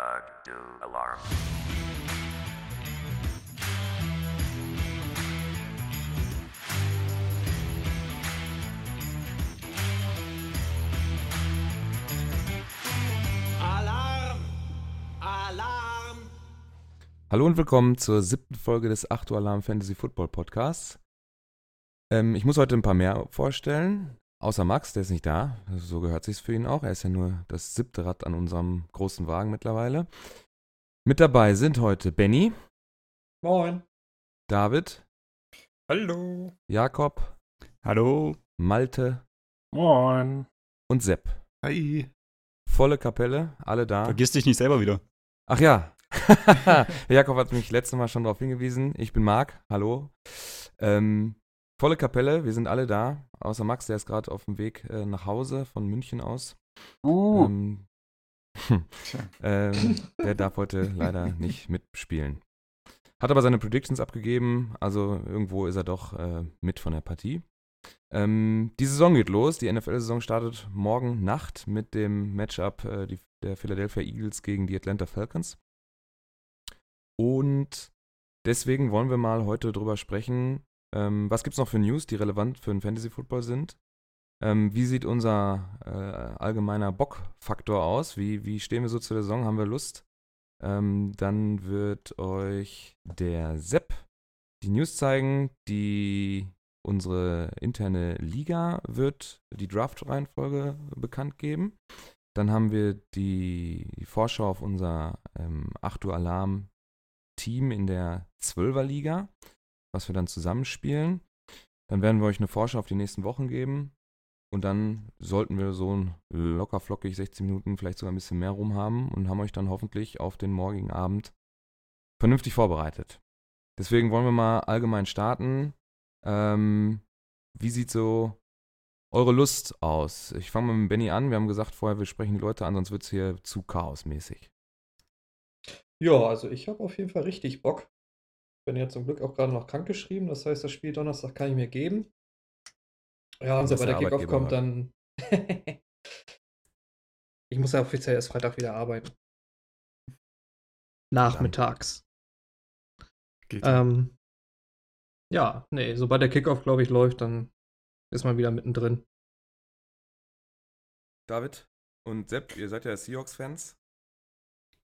Uh. Alarm! Alarm! Hallo und willkommen zur siebten Folge des 8 Uhr Alarm Fantasy Football Podcasts. Ähm, ich muss heute ein paar mehr vorstellen, außer Max, der ist nicht da. So gehört sich's für ihn auch. Er ist ja nur das siebte Rad an unserem großen Wagen mittlerweile. Mit dabei sind heute Benny, Moin. David, Hallo. Jakob, Hallo. Malte Moin. und Sepp. Hi. Volle Kapelle, alle da. Vergiss dich nicht selber wieder. Ach ja. Jakob hat mich letztes Mal schon darauf hingewiesen. Ich bin Marc. Hallo. Ähm, volle Kapelle, wir sind alle da. Außer Max, der ist gerade auf dem Weg äh, nach Hause von München aus. Uh. Ähm, ähm, der darf heute leider nicht mitspielen. Hat aber seine Predictions abgegeben, also irgendwo ist er doch äh, mit von der Partie. Ähm, die Saison geht los. Die NFL-Saison startet morgen Nacht mit dem Matchup äh, die, der Philadelphia Eagles gegen die Atlanta Falcons. Und deswegen wollen wir mal heute drüber sprechen, ähm, was gibt es noch für News, die relevant für den Fantasy Football sind. Ähm, wie sieht unser äh, allgemeiner Bockfaktor aus? Wie, wie stehen wir so zur Saison? Haben wir Lust? Ähm, dann wird euch der Sepp die News zeigen, die unsere interne Liga wird die Draft-Reihenfolge bekannt geben. Dann haben wir die, die Vorschau auf unser ähm, 8 Uhr Alarm-Team in der 12er Liga, was wir dann zusammenspielen. Dann werden wir euch eine Vorschau auf die nächsten Wochen geben. Und dann sollten wir so ein locker flockig 16 Minuten, vielleicht sogar ein bisschen mehr rum haben und haben euch dann hoffentlich auf den morgigen Abend vernünftig vorbereitet. Deswegen wollen wir mal allgemein starten. Ähm, wie sieht so eure Lust aus? Ich fange mal mit Benny an. Wir haben gesagt vorher, wir sprechen die Leute an, sonst wird es hier zu chaosmäßig. Ja, also ich habe auf jeden Fall richtig Bock. Bin ja zum Glück auch gerade noch krankgeschrieben, das heißt, das Spiel Donnerstag kann ich mir geben. Ja, und sobald der Kickoff kommt, dann. ich muss ja offiziell erst Freitag wieder arbeiten. Nachmittags. Ähm, ja, nee, sobald der Kickoff, glaube ich, läuft, dann ist man wieder mittendrin. David und Sepp, ihr seid ja Seahawks-Fans.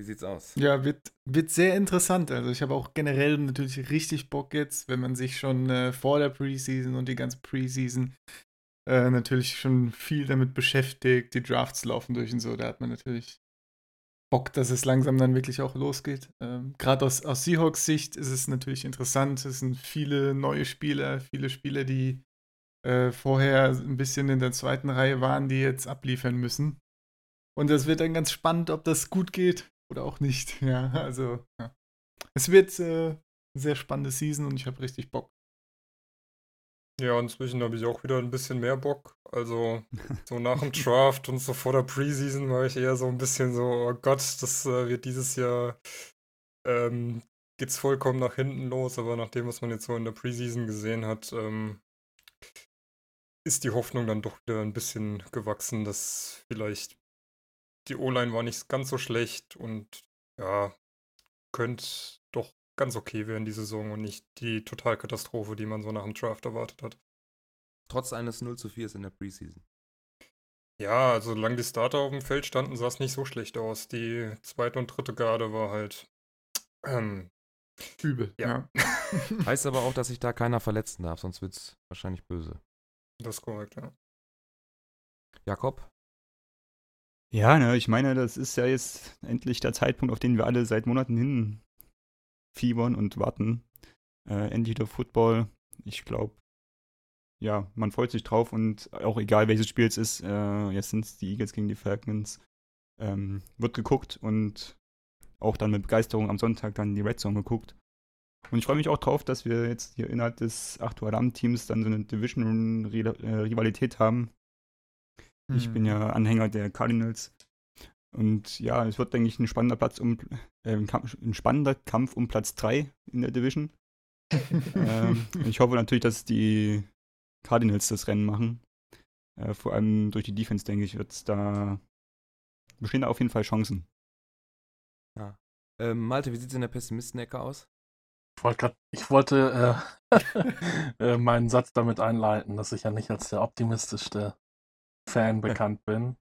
Wie sieht's aus? Ja, wird, wird sehr interessant. Also ich habe auch generell natürlich richtig Bock jetzt, wenn man sich schon äh, vor der Preseason und die ganze Preseason äh, natürlich schon viel damit beschäftigt. Die Drafts laufen durch und so. Da hat man natürlich Bock, dass es langsam dann wirklich auch losgeht. Ähm, Gerade aus, aus Seahawks Sicht ist es natürlich interessant. Es sind viele neue Spieler, viele Spieler, die äh, vorher ein bisschen in der zweiten Reihe waren, die jetzt abliefern müssen. Und das wird dann ganz spannend, ob das gut geht oder auch nicht. Ja, also ja. es wird äh, eine sehr spannende Season und ich habe richtig Bock. Ja, inzwischen habe ich auch wieder ein bisschen mehr Bock. Also so nach dem Draft und so vor der Preseason war ich eher so ein bisschen so, oh Gott, das äh, wird dieses Jahr ähm, geht's vollkommen nach hinten los, aber nach dem, was man jetzt so in der Preseason gesehen hat, ähm, ist die Hoffnung dann doch wieder ein bisschen gewachsen, dass vielleicht die O-Line war nicht ganz so schlecht und ja, könnte doch ganz okay werden die Saison und nicht die Totalkatastrophe, die man so nach dem Draft erwartet hat. Trotz eines 0 zu 4 in der Preseason. Ja, also solange die Starter auf dem Feld standen, sah es nicht so schlecht aus. Die zweite und dritte Garde war halt ähm, Übel. Ja. Heißt aber auch, dass sich da keiner verletzen darf, sonst wird's wahrscheinlich böse. das ist korrekt, ja. Jakob? Ja, ne, ich meine, das ist ja jetzt endlich der Zeitpunkt, auf den wir alle seit Monaten hin fiebern und warten. Äh, endlich der Football. Ich glaube, ja, man freut sich drauf und auch egal welches Spiel es ist, äh, jetzt sind es die Eagles gegen die Falcons, ähm, wird geguckt und auch dann mit Begeisterung am Sonntag dann die Red Zone geguckt. Und ich freue mich auch drauf, dass wir jetzt hier innerhalb des 8 Uhr Teams dann so eine Division-Rivalität haben. Ich Hm. bin ja Anhänger der Cardinals. Und ja, es wird, denke ich, ein spannender Platz um äh, ein, Kampf, ein spannender Kampf um Platz 3 in der Division. ähm, ich hoffe natürlich, dass die Cardinals das Rennen machen. Äh, vor allem durch die Defense, denke ich, wird es da bestehen da auf jeden Fall Chancen. Ähm, Malte, wie sieht es in der Pessimisten-Ecke aus? Ich wollte, grad, ich wollte äh, äh, meinen Satz damit einleiten, dass ich ja nicht als der optimistischste Fan bekannt bin.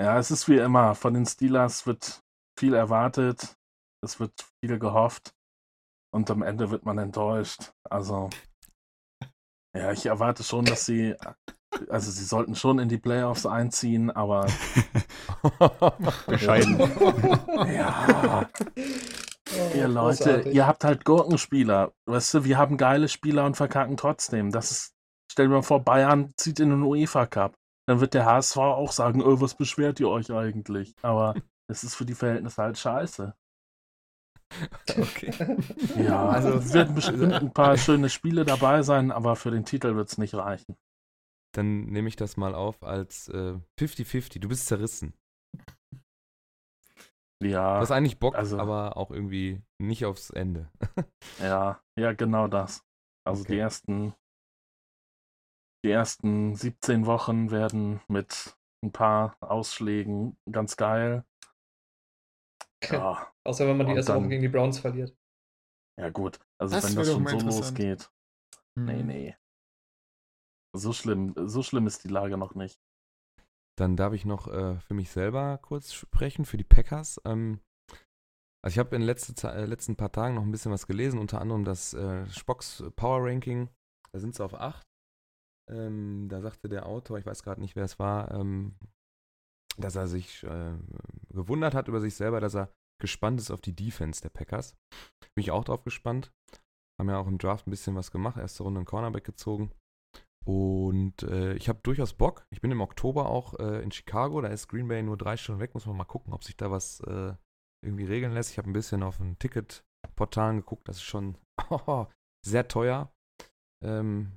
Ja, es ist wie immer. Von den Steelers wird viel erwartet, es wird viel gehofft und am Ende wird man enttäuscht. Also, ja, ich erwarte schon, dass sie, also sie sollten schon in die Playoffs einziehen, aber. Bescheiden. ja. Oh, Ihr Leute, großartig. ihr habt halt Gurkenspieler. Weißt du, wir haben geile Spieler und verkacken trotzdem. Das ist, stell dir mal vor, Bayern zieht in den UEFA Cup. Dann wird der HSV auch sagen, oh, was beschwert ihr euch eigentlich? Aber es ist für die Verhältnisse halt scheiße. Okay. Ja, Also- also es werden bestimmt ein paar schöne Spiele dabei sein, aber für den Titel wird es nicht reichen. Dann nehme ich das mal auf als äh, 50-50. Du bist zerrissen. Ja, Du hast eigentlich Bock, also- aber auch irgendwie nicht aufs Ende. ja, ja, genau das. Also Okay. die ersten, die ersten 17 Wochen werden mit ein paar Ausschlägen ganz geil. Ja, Außer wenn man die erste Woche dann- gegen die Browns verliert. ja gut. Also Das wenn das schon so losgeht. Nee, Hm. nee. So schlimm, so schlimm ist die Lage noch nicht. Dann darf ich noch äh, für mich selber kurz sprechen, für die Packers. Ähm, also ich habe in den letzte, äh, letzten paar Tagen noch ein bisschen was gelesen, unter anderem das äh, Spocks Power Ranking. Da sind sie auf 8. Ähm, da sagte der Autor, ich weiß gerade nicht, wer es war, ähm, dass er sich äh, gewundert hat über sich selber, dass er gespannt ist auf die Defense der Packers. Bin ich auch drauf gespannt. Haben ja auch im Draft ein bisschen was gemacht, erste Runde einen Cornerback gezogen. Und äh, ich habe durchaus Bock. Ich bin im Oktober auch äh, in Chicago. Da ist Green Bay nur drei Stunden weg. Muss man mal gucken, ob sich da was äh, irgendwie regeln lässt. Ich habe ein bisschen auf den Ticketportalen geguckt. Das ist schon sehr teuer. Ähm,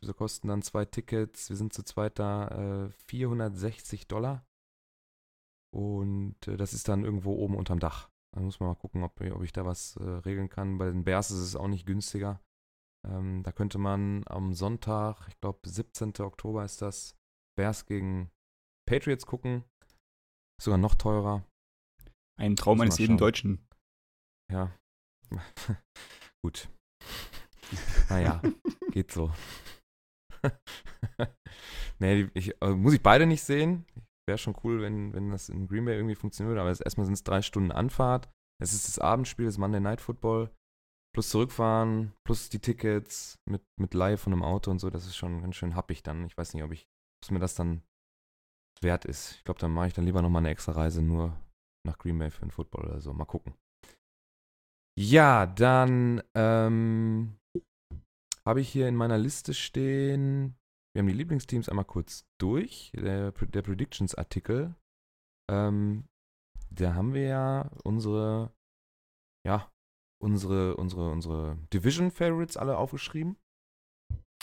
so kosten dann zwei Tickets. Wir sind zu zweit da äh, 460 Dollar. Und äh, das ist dann irgendwo oben unterm Dach. Da muss man mal gucken, ob, ob ich da was äh, regeln kann. Bei den Bears ist es auch nicht günstiger. Ähm, da könnte man am Sonntag, ich glaube 17. Oktober ist das, Bears gegen Patriots gucken. Ist sogar noch teurer. Ein Traum eines jeden. Deutschen. Ja. Gut. naja, geht so. nee, ich, äh, muss ich beide nicht sehen. Wäre schon cool, wenn, wenn das in Green Bay irgendwie funktionieren würde. Aber jetzt erstmal sind es drei Stunden Anfahrt. Es ist das Abendspiel, das Monday Night Football. Plus zurückfahren, plus die Tickets mit, mit Leih von einem Auto und so. Das ist schon ganz schön happig dann. Ich weiß nicht, ob ich, ob mir das dann wert ist. Ich glaube, dann mache ich dann lieber nochmal eine extra Reise nur nach Green Bay für den Football oder so. Mal gucken. Ja, dann ähm, habe ich hier in meiner Liste stehen, wir haben die Lieblingsteams einmal kurz durch. Der, der Predictions-Artikel. Ähm, da haben wir ja unsere, ja, unsere, unsere, unsere Division-Favorites alle aufgeschrieben.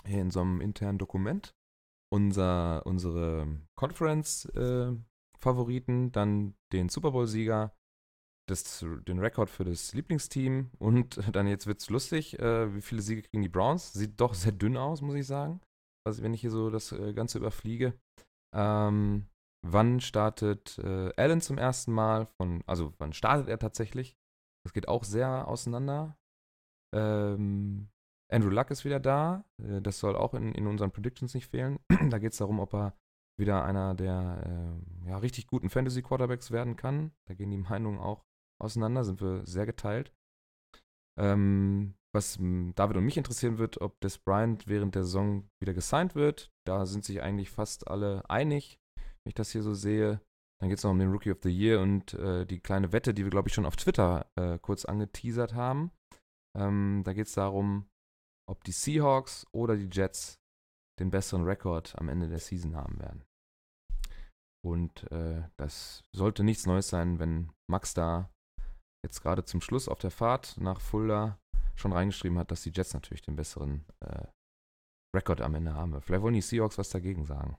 Hier in so einem internen Dokument. Unser, unsere Conference-Favoriten, dann den Super Bowl-Sieger, das, den Rekord für das Lieblingsteam und dann jetzt wird's lustig, äh, wie viele Siege kriegen die Browns? Sieht doch sehr dünn aus, muss ich sagen. Also wenn ich hier so das äh, Ganze überfliege. Ähm, wann startet äh, Allen zum ersten Mal? Von, also wann startet er tatsächlich? Das geht auch sehr auseinander. Ähm, Andrew Luck ist wieder da. Äh, das soll auch in, in unseren Predictions nicht fehlen. da geht es darum, ob er wieder einer der äh, ja, richtig guten Fantasy-Quarterbacks werden kann. Da gehen die Meinungen auch auseinander, sind wir sehr geteilt. Ähm, was m, David und mich interessieren wird, ob Des Bryant während der Saison wieder gesigned wird. Da sind sich eigentlich fast alle einig, wenn ich das hier so sehe. Dann geht es noch um den Rookie of the Year und äh, die kleine Wette, die wir, glaube ich, schon auf Twitter äh, kurz angeteasert haben. Ähm, da geht es darum, ob die Seahawks oder die Jets den besseren Rekord am Ende der Season haben werden. Und äh, das sollte nichts Neues sein, wenn Max da jetzt gerade zum Schluss auf der Fahrt nach Fulda schon reingeschrieben hat, dass die Jets natürlich den besseren äh, Rekord am Ende haben. Vielleicht wollen die Seahawks was dagegen sagen.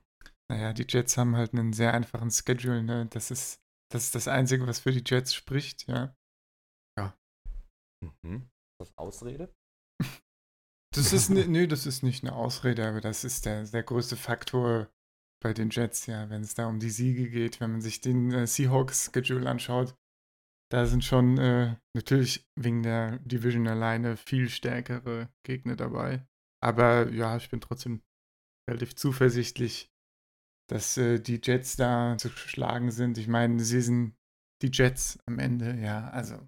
Naja, die Jets haben halt einen sehr einfachen Schedule, ne? Das ist, das ist das Einzige, was für die Jets spricht, ja. Mhm. Das Ausrede? Das ist, ne, nö, das ist nicht eine Ausrede, aber das ist der, der größte Faktor bei den Jets, ja, wenn es da um die Siege geht, wenn man sich den äh, Seahawks-Schedule anschaut. Da sind schon äh, natürlich wegen der Division alleine viel stärkere Gegner dabei. Aber ja, ich bin trotzdem relativ zuversichtlich, dass äh, die Jets da zu schlagen sind. Ich meine, sie sind die Jets am Ende, ja, also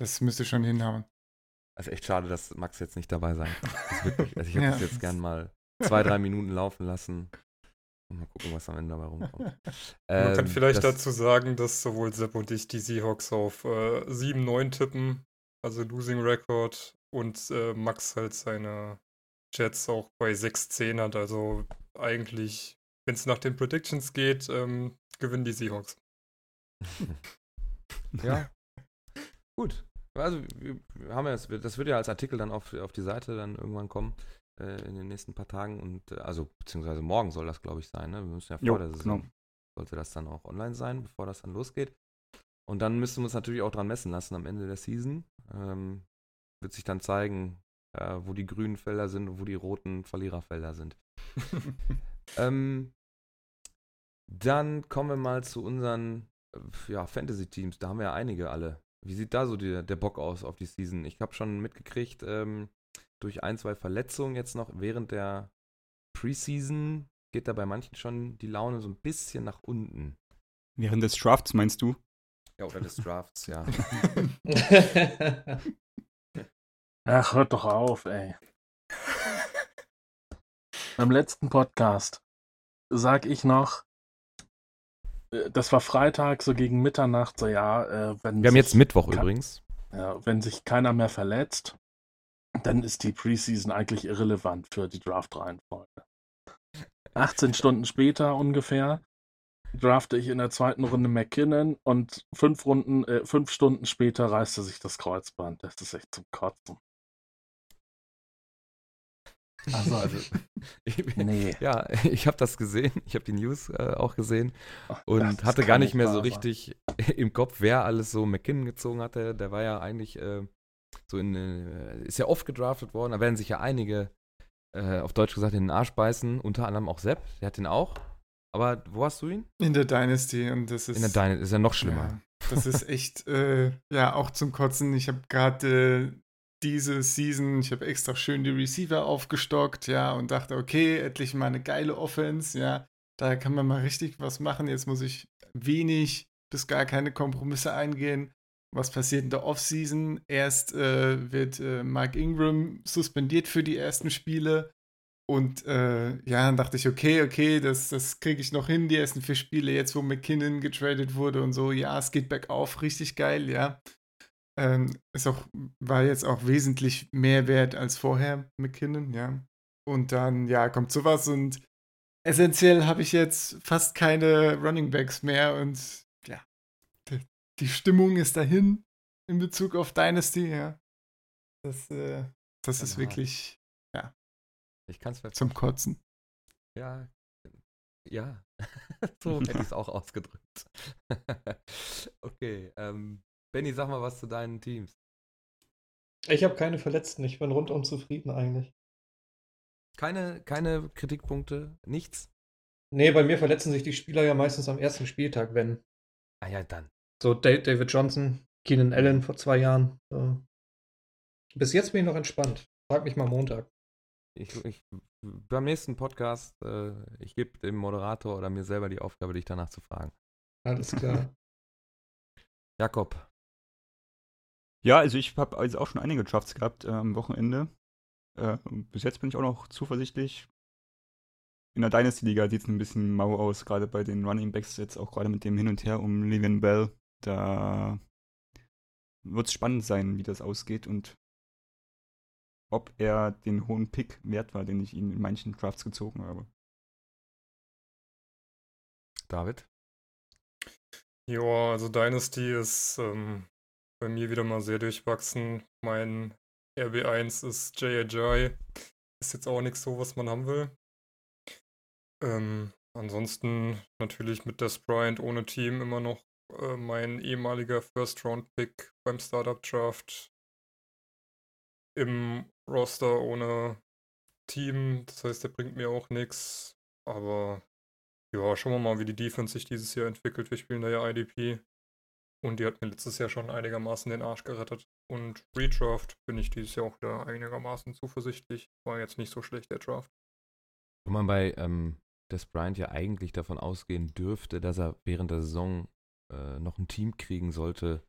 das müsste schon hinhauen. Also echt schade, dass Max jetzt nicht dabei sein kann. Wirklich, also ich hätte Ja. das jetzt gern mal zwei, drei Minuten laufen lassen. Mal gucken, was am Ende dabei rumkommt. Man kann Ähm, vielleicht das- dazu sagen, dass sowohl Sepp und ich die Seahawks auf äh, 7-9 tippen, also Losing Record, und äh, Max halt seine Jets auch bei 6-10 hat. Also eigentlich, wenn es nach den Predictions geht, ähm, gewinnen die Seahawks. Ja. Gut. Also, wir wir haben ja, das wird- das wird ja als Artikel dann auf, auf die Seite dann irgendwann kommen äh, in den nächsten paar Tagen und äh, also beziehungsweise morgen soll das, glaube ich, sein. Ne? Wir müssen ja vor Jo, der Saison genau. sollte das dann auch online sein, bevor das dann losgeht. Und dann müssen wir uns natürlich auch dran messen lassen am Ende der Season. Ähm, wird sich dann zeigen, äh, wo die grünen Felder sind und wo die roten Verliererfelder sind. ähm, dann kommen wir mal zu unseren äh, ja, Fantasy-Teams. Da haben wir ja einige alle. Wie sieht da so die, der Bock aus auf die Season? Ich habe schon mitgekriegt, ähm, durch ein, zwei Verletzungen jetzt noch während der Preseason geht da bei manchen schon die Laune so ein bisschen nach unten. Während des Drafts meinst du? Ja, oder des Drafts, ja. Ach, hört doch auf, ey. Beim letzten Podcast sag ich noch, äh, das war Freitag, so gegen Mitternacht, so ja, äh, wenn Wir haben jetzt Mittwoch übrigens. Ja, wenn sich keiner mehr verletzt, dann ist die Preseason eigentlich irrelevant für die Draft-Reihenfolge. 18 Stunden später ungefähr drafte ich in der zweiten Runde McKinnon und fünf Runden, äh, fünf Stunden später reißte sich das Kreuzband. Das ist echt zum Kotzen. Also, also ich, Nee. ja, ich habe das gesehen. Ich habe die News äh, auch gesehen und Das hatte gar nicht mehr so sein. richtig im Kopf, wer alles so McKinnon gezogen hatte. Der war ja eigentlich äh, so in, äh, ist ja oft gedraftet worden. Da werden sich ja einige, äh, auf Deutsch gesagt, in den Arsch beißen. Unter anderem auch Sepp, der hat den auch. Aber wo hast du ihn? In der Dynasty und das ist. In der Deine, ist ja noch schlimmer. Ja, das ist echt, äh, ja, auch zum Kotzen. Ich habe gerade äh, diese Season, ich habe extra schön die Receiver aufgestockt, ja, und dachte, okay, endlich mal eine geile Offense, ja, da kann man mal richtig was machen. Jetzt muss ich wenig bis gar keine Kompromisse eingehen. Was passiert in der Offseason? Erst äh, wird äh, Mark Ingram suspendiert für die ersten Spiele. Und äh, ja, dann dachte ich, okay, okay, das, das kriege ich noch hin, die ersten vier Spiele, jetzt wo McKinnon getradet wurde und so, ja, es geht bergauf, richtig geil, ja. Ähm, ist auch, war jetzt auch wesentlich mehr wert als vorher, McKinnon, ja. Und dann, ja, kommt sowas und essentiell habe ich jetzt fast keine Running Backs mehr und die, Stimmung ist dahin in Bezug auf Dynasty, ja. Das, äh, das ist hart. wirklich Ich kann es zum Kotzen. Ja. Ja. so hätte ich es auch ausgedrückt. okay. Ähm, Benny, sag mal was zu deinen Teams. Ich habe keine Verletzten, ich bin rundum zufrieden eigentlich. Keine, keine Kritikpunkte, nichts. Nee, bei mir verletzen sich die Spieler ja meistens am ersten Spieltag, wenn. Ah ja, dann. So Da- David Johnson, Keenan Allen vor zwei Jahren. So. Bis jetzt bin ich noch entspannt. Frag mich mal Montag. Ich, ich, beim nächsten Podcast, äh, ich gebe dem Moderator oder mir selber die Aufgabe, dich danach zu fragen. Alles klar. Jakob, Ja, also ich habe also auch schon einige Drafts gehabt äh, am Wochenende. Äh, bis jetzt bin ich auch noch zuversichtlich. In der Dynasty-Liga sieht es ein bisschen mau aus, gerade bei den Running Backs, jetzt auch gerade mit dem Hin und Her um Le'Veon Bell. Da wird es spannend sein, wie das ausgeht und ob er den hohen Pick wert war, den ich ihm in manchen Drafts gezogen habe. David. Ja, also Dynasty ist ähm, bei mir wieder mal sehr durchwachsen. Mein RB1 ist J.J. Ist jetzt auch nichts so, was man haben will. Ähm, ansonsten natürlich mit Des Bryant ohne Team immer noch äh, mein ehemaliger First-Round-Pick beim Startup-Draft im Roster ohne Team. Das heißt, der bringt mir auch nichts. Aber ja, schauen wir mal, wie die Defense sich dieses Jahr entwickelt. Wir spielen da ja IDP. Und die hat mir letztes Jahr schon einigermaßen den Arsch gerettet. Und Redraft bin ich dieses Jahr auch wieder einigermaßen zuversichtlich. War jetzt nicht so schlecht, der Draft. Wo man bei ähm, Des Bryant ja eigentlich davon ausgehen dürfte, dass er während der Saison äh, noch ein Team kriegen sollte,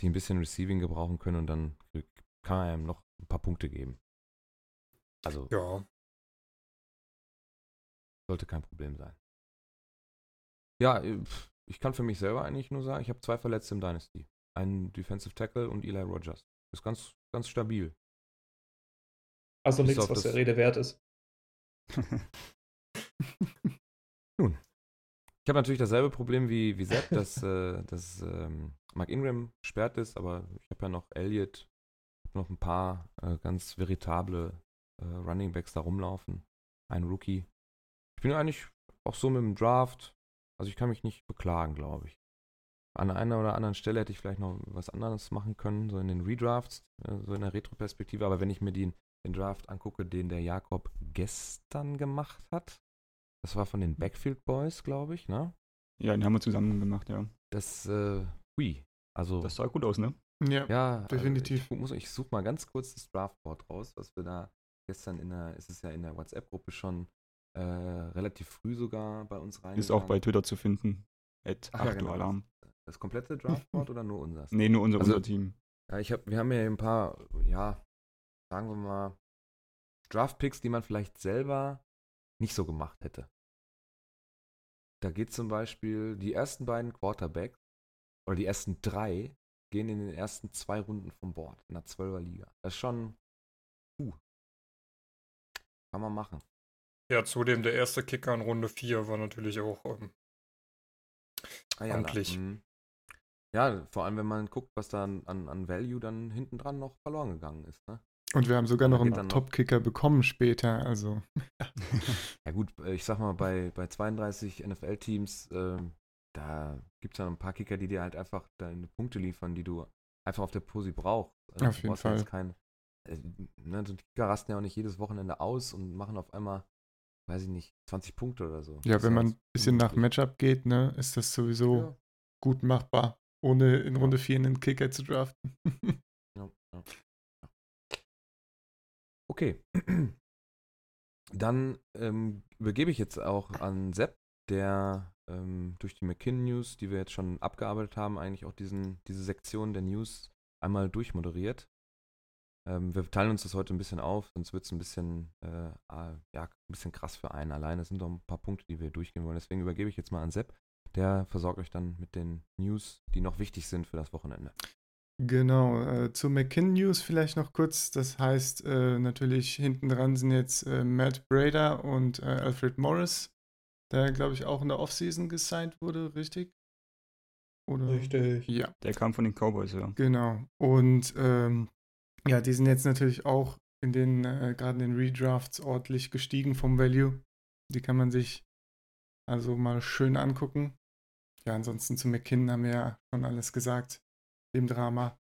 die ein bisschen Receiving gebrauchen können und dann kann er ihm noch ein paar Punkte geben. Also Ja, sollte kein Problem sein. Ja, äh, ich kann für mich selber eigentlich nur sagen, ich habe zwei Verletzte im Dynasty. Einen Defensive Tackle und Eli Rogers. Ist ganz, ganz stabil. Also Bis nichts, was der Rede wert ist. Ich habe natürlich dasselbe Problem wie, wie Sepp, dass, äh, dass ähm, Mark Ingram gesperrt ist, aber ich habe ja noch Elliott, hab noch ein paar äh, ganz veritable äh, Running Backs da rumlaufen. Ein Rookie. Ich bin eigentlich auch so mit dem Draft, also ich kann mich nicht beklagen, glaube ich. An einer oder anderen Stelle hätte ich vielleicht noch was anderes machen können, so in den Redrafts, äh, so in der Retro-Perspektive, aber wenn ich mir den, den Draft angucke, den der Jakob gestern gemacht hat, das war von den Backfield Boys, glaube ich, ne? ja, den haben wir zusammen gemacht, ja. Das, äh, hui. Also, Das sah gut aus, ne? Ja, ja, definitiv. Also ich, muss, ich suche mal ganz kurz das Draftboard raus, was wir da gestern in der, ist es ja in der WhatsApp-Gruppe schon äh, relativ früh sogar bei uns rein. Ist auch bei Twitter zu finden. At Ach ja, 8 genau, Alarm. Das komplette Draftboard oder nur unseres? Nee, nur unser, Also- unser Team. Ja, ich hab, wir haben ja ein paar, ja, sagen wir mal, Draft-Picks, die man vielleicht selber nicht so gemacht hätte. Da geht zum Beispiel die ersten beiden Quarterbacks oder die ersten drei gehen in den ersten zwei Runden vom Board in der 12er Liga. Das ist schon, puh, kann man machen. ja, zudem der erste Kicker in Runde 4 war natürlich auch ähm, Ah, ja, Amtlich. Mhm. ja, vor allem wenn man guckt, was da an, an, an Value dann hinten dran noch verloren gegangen ist. Ne? Und wir haben sogar noch einen. Top-Kicker bekommen später. Also, Ja gut, äh, ich sag mal, bei, bei 32 NFL-Teams, ähm, da gibt es dann ein paar Kicker, die dir halt einfach deine Punkte liefern, die du einfach auf der Posi brauchst. Also, Auf du jeden ja Fall. Kein, äh, ne, so die Kicker rasten ja auch nicht jedes Wochenende aus und machen auf einmal, weiß ich nicht, 20 Punkte oder so. ja, Das wenn man ein bisschen nach. Matchup geht, ne, ist das sowieso Ja, gut machbar, ohne in Runde 4 einen Kicker zu draften. ja, ja. Okay. Dann ähm, übergebe ich jetzt auch an Sepp, der ähm, durch die McKinn News, die wir jetzt schon abgearbeitet haben, eigentlich auch diesen, diese Sektion der News einmal durchmoderiert. Ähm, wir teilen uns das heute ein bisschen auf, sonst wird es ein bisschen, äh, ah, ja, ein bisschen krass für einen allein. Es sind noch ein paar Punkte, die wir durchgehen wollen. Deswegen übergebe ich jetzt mal an Sepp. Der versorgt euch dann mit den News, die noch wichtig sind für das Wochenende. Genau, äh, zu McKinn News vielleicht noch kurz. Das heißt, äh, natürlich hinten dran sind jetzt äh, Matt Brader und äh, Alfred Morris, der, glaube ich, auch in der Offseason gesigned wurde, richtig? Oder? Richtig. Ja, Der kam von den Cowboys, ja. genau. Und ähm, ja, die sind jetzt natürlich auch in den, äh, gerade in den Redrafts ordentlich gestiegen vom Value. Die kann man sich also mal schön angucken. Ja, ansonsten zu McKinn haben wir ja schon alles gesagt, dem Drama.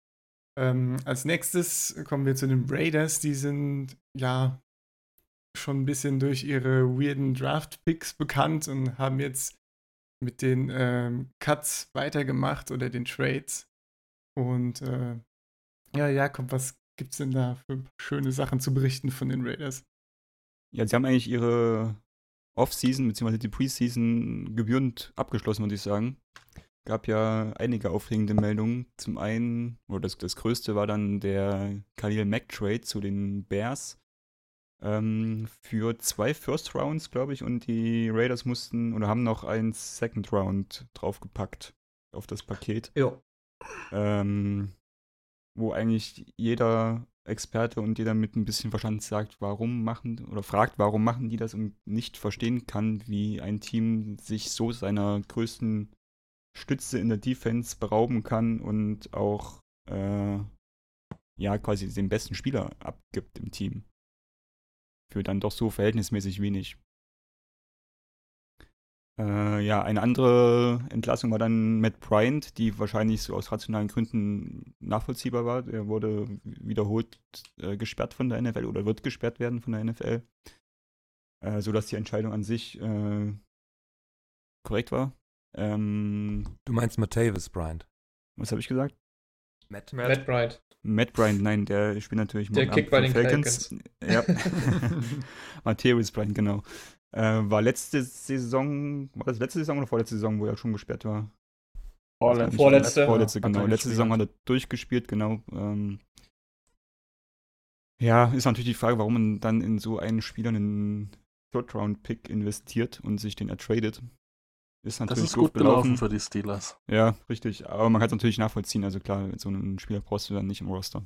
Ähm, als nächstes kommen wir zu den Raiders. Die sind ja schon ein bisschen durch ihre weirden Draft-Picks bekannt und haben jetzt mit den ähm, Cuts weitergemacht oder den Trades. Und äh, ja, Jakob, was gibt's denn da für schöne Sachen zu berichten von den Raiders? Ja, sie haben eigentlich ihre Off-Season bzw. die Preseason gebührend abgeschlossen, würde ich sagen. Gab ja einige aufregende Meldungen. Zum einen, oder das, das größte war dann der Khalil Mack Trade zu den Bears ähm, für zwei First Rounds, glaube ich, und die Raiders mussten oder haben noch ein Second Round draufgepackt auf das Paket. Ja. ähm, wo eigentlich jeder Experte und jeder mit ein bisschen Verstand sagt, warum machen oder fragt, warum machen die das und nicht verstehen kann, wie ein Team sich so seiner größten Stütze in der Defense berauben kann und auch äh, ja quasi den besten Spieler abgibt im Team. Für dann doch so verhältnismäßig wenig. Äh, ja, eine andere Entlassung war dann Matt Bryant, die wahrscheinlich so aus rationalen Gründen nachvollziehbar war. Er wurde wiederholt äh, gesperrt von der NFL oder wird gesperrt werden von der NFL. Äh, sodass die Entscheidung an sich äh, korrekt war. Ähm, Du meinst Matavis Bryant? Was habe ich gesagt? Matt. Matt. Matt Bryant. Matt Bryant, nein, der spielt natürlich Der Abend bei den Falcons. Ja. Matthäus Bryant, genau. Äh, war letzte Saison, war das letzte Saison oder vorletzte Saison, wo er schon gesperrt war? Vorletzte. Vorletzte. Vorletzte, genau. Letzte gespielt. Saison hat er durchgespielt, genau. Ähm, ja, ist natürlich die Frage, warum man dann in so einen Spieler einen Third-Round-Pick investiert und sich den ertradet. Ist Das natürlich ist doof gut gelaufen für die Steelers. Ja, richtig. Aber man kann es natürlich nachvollziehen. Also klar, so einen Spieler brauchst du dann nicht im Roster.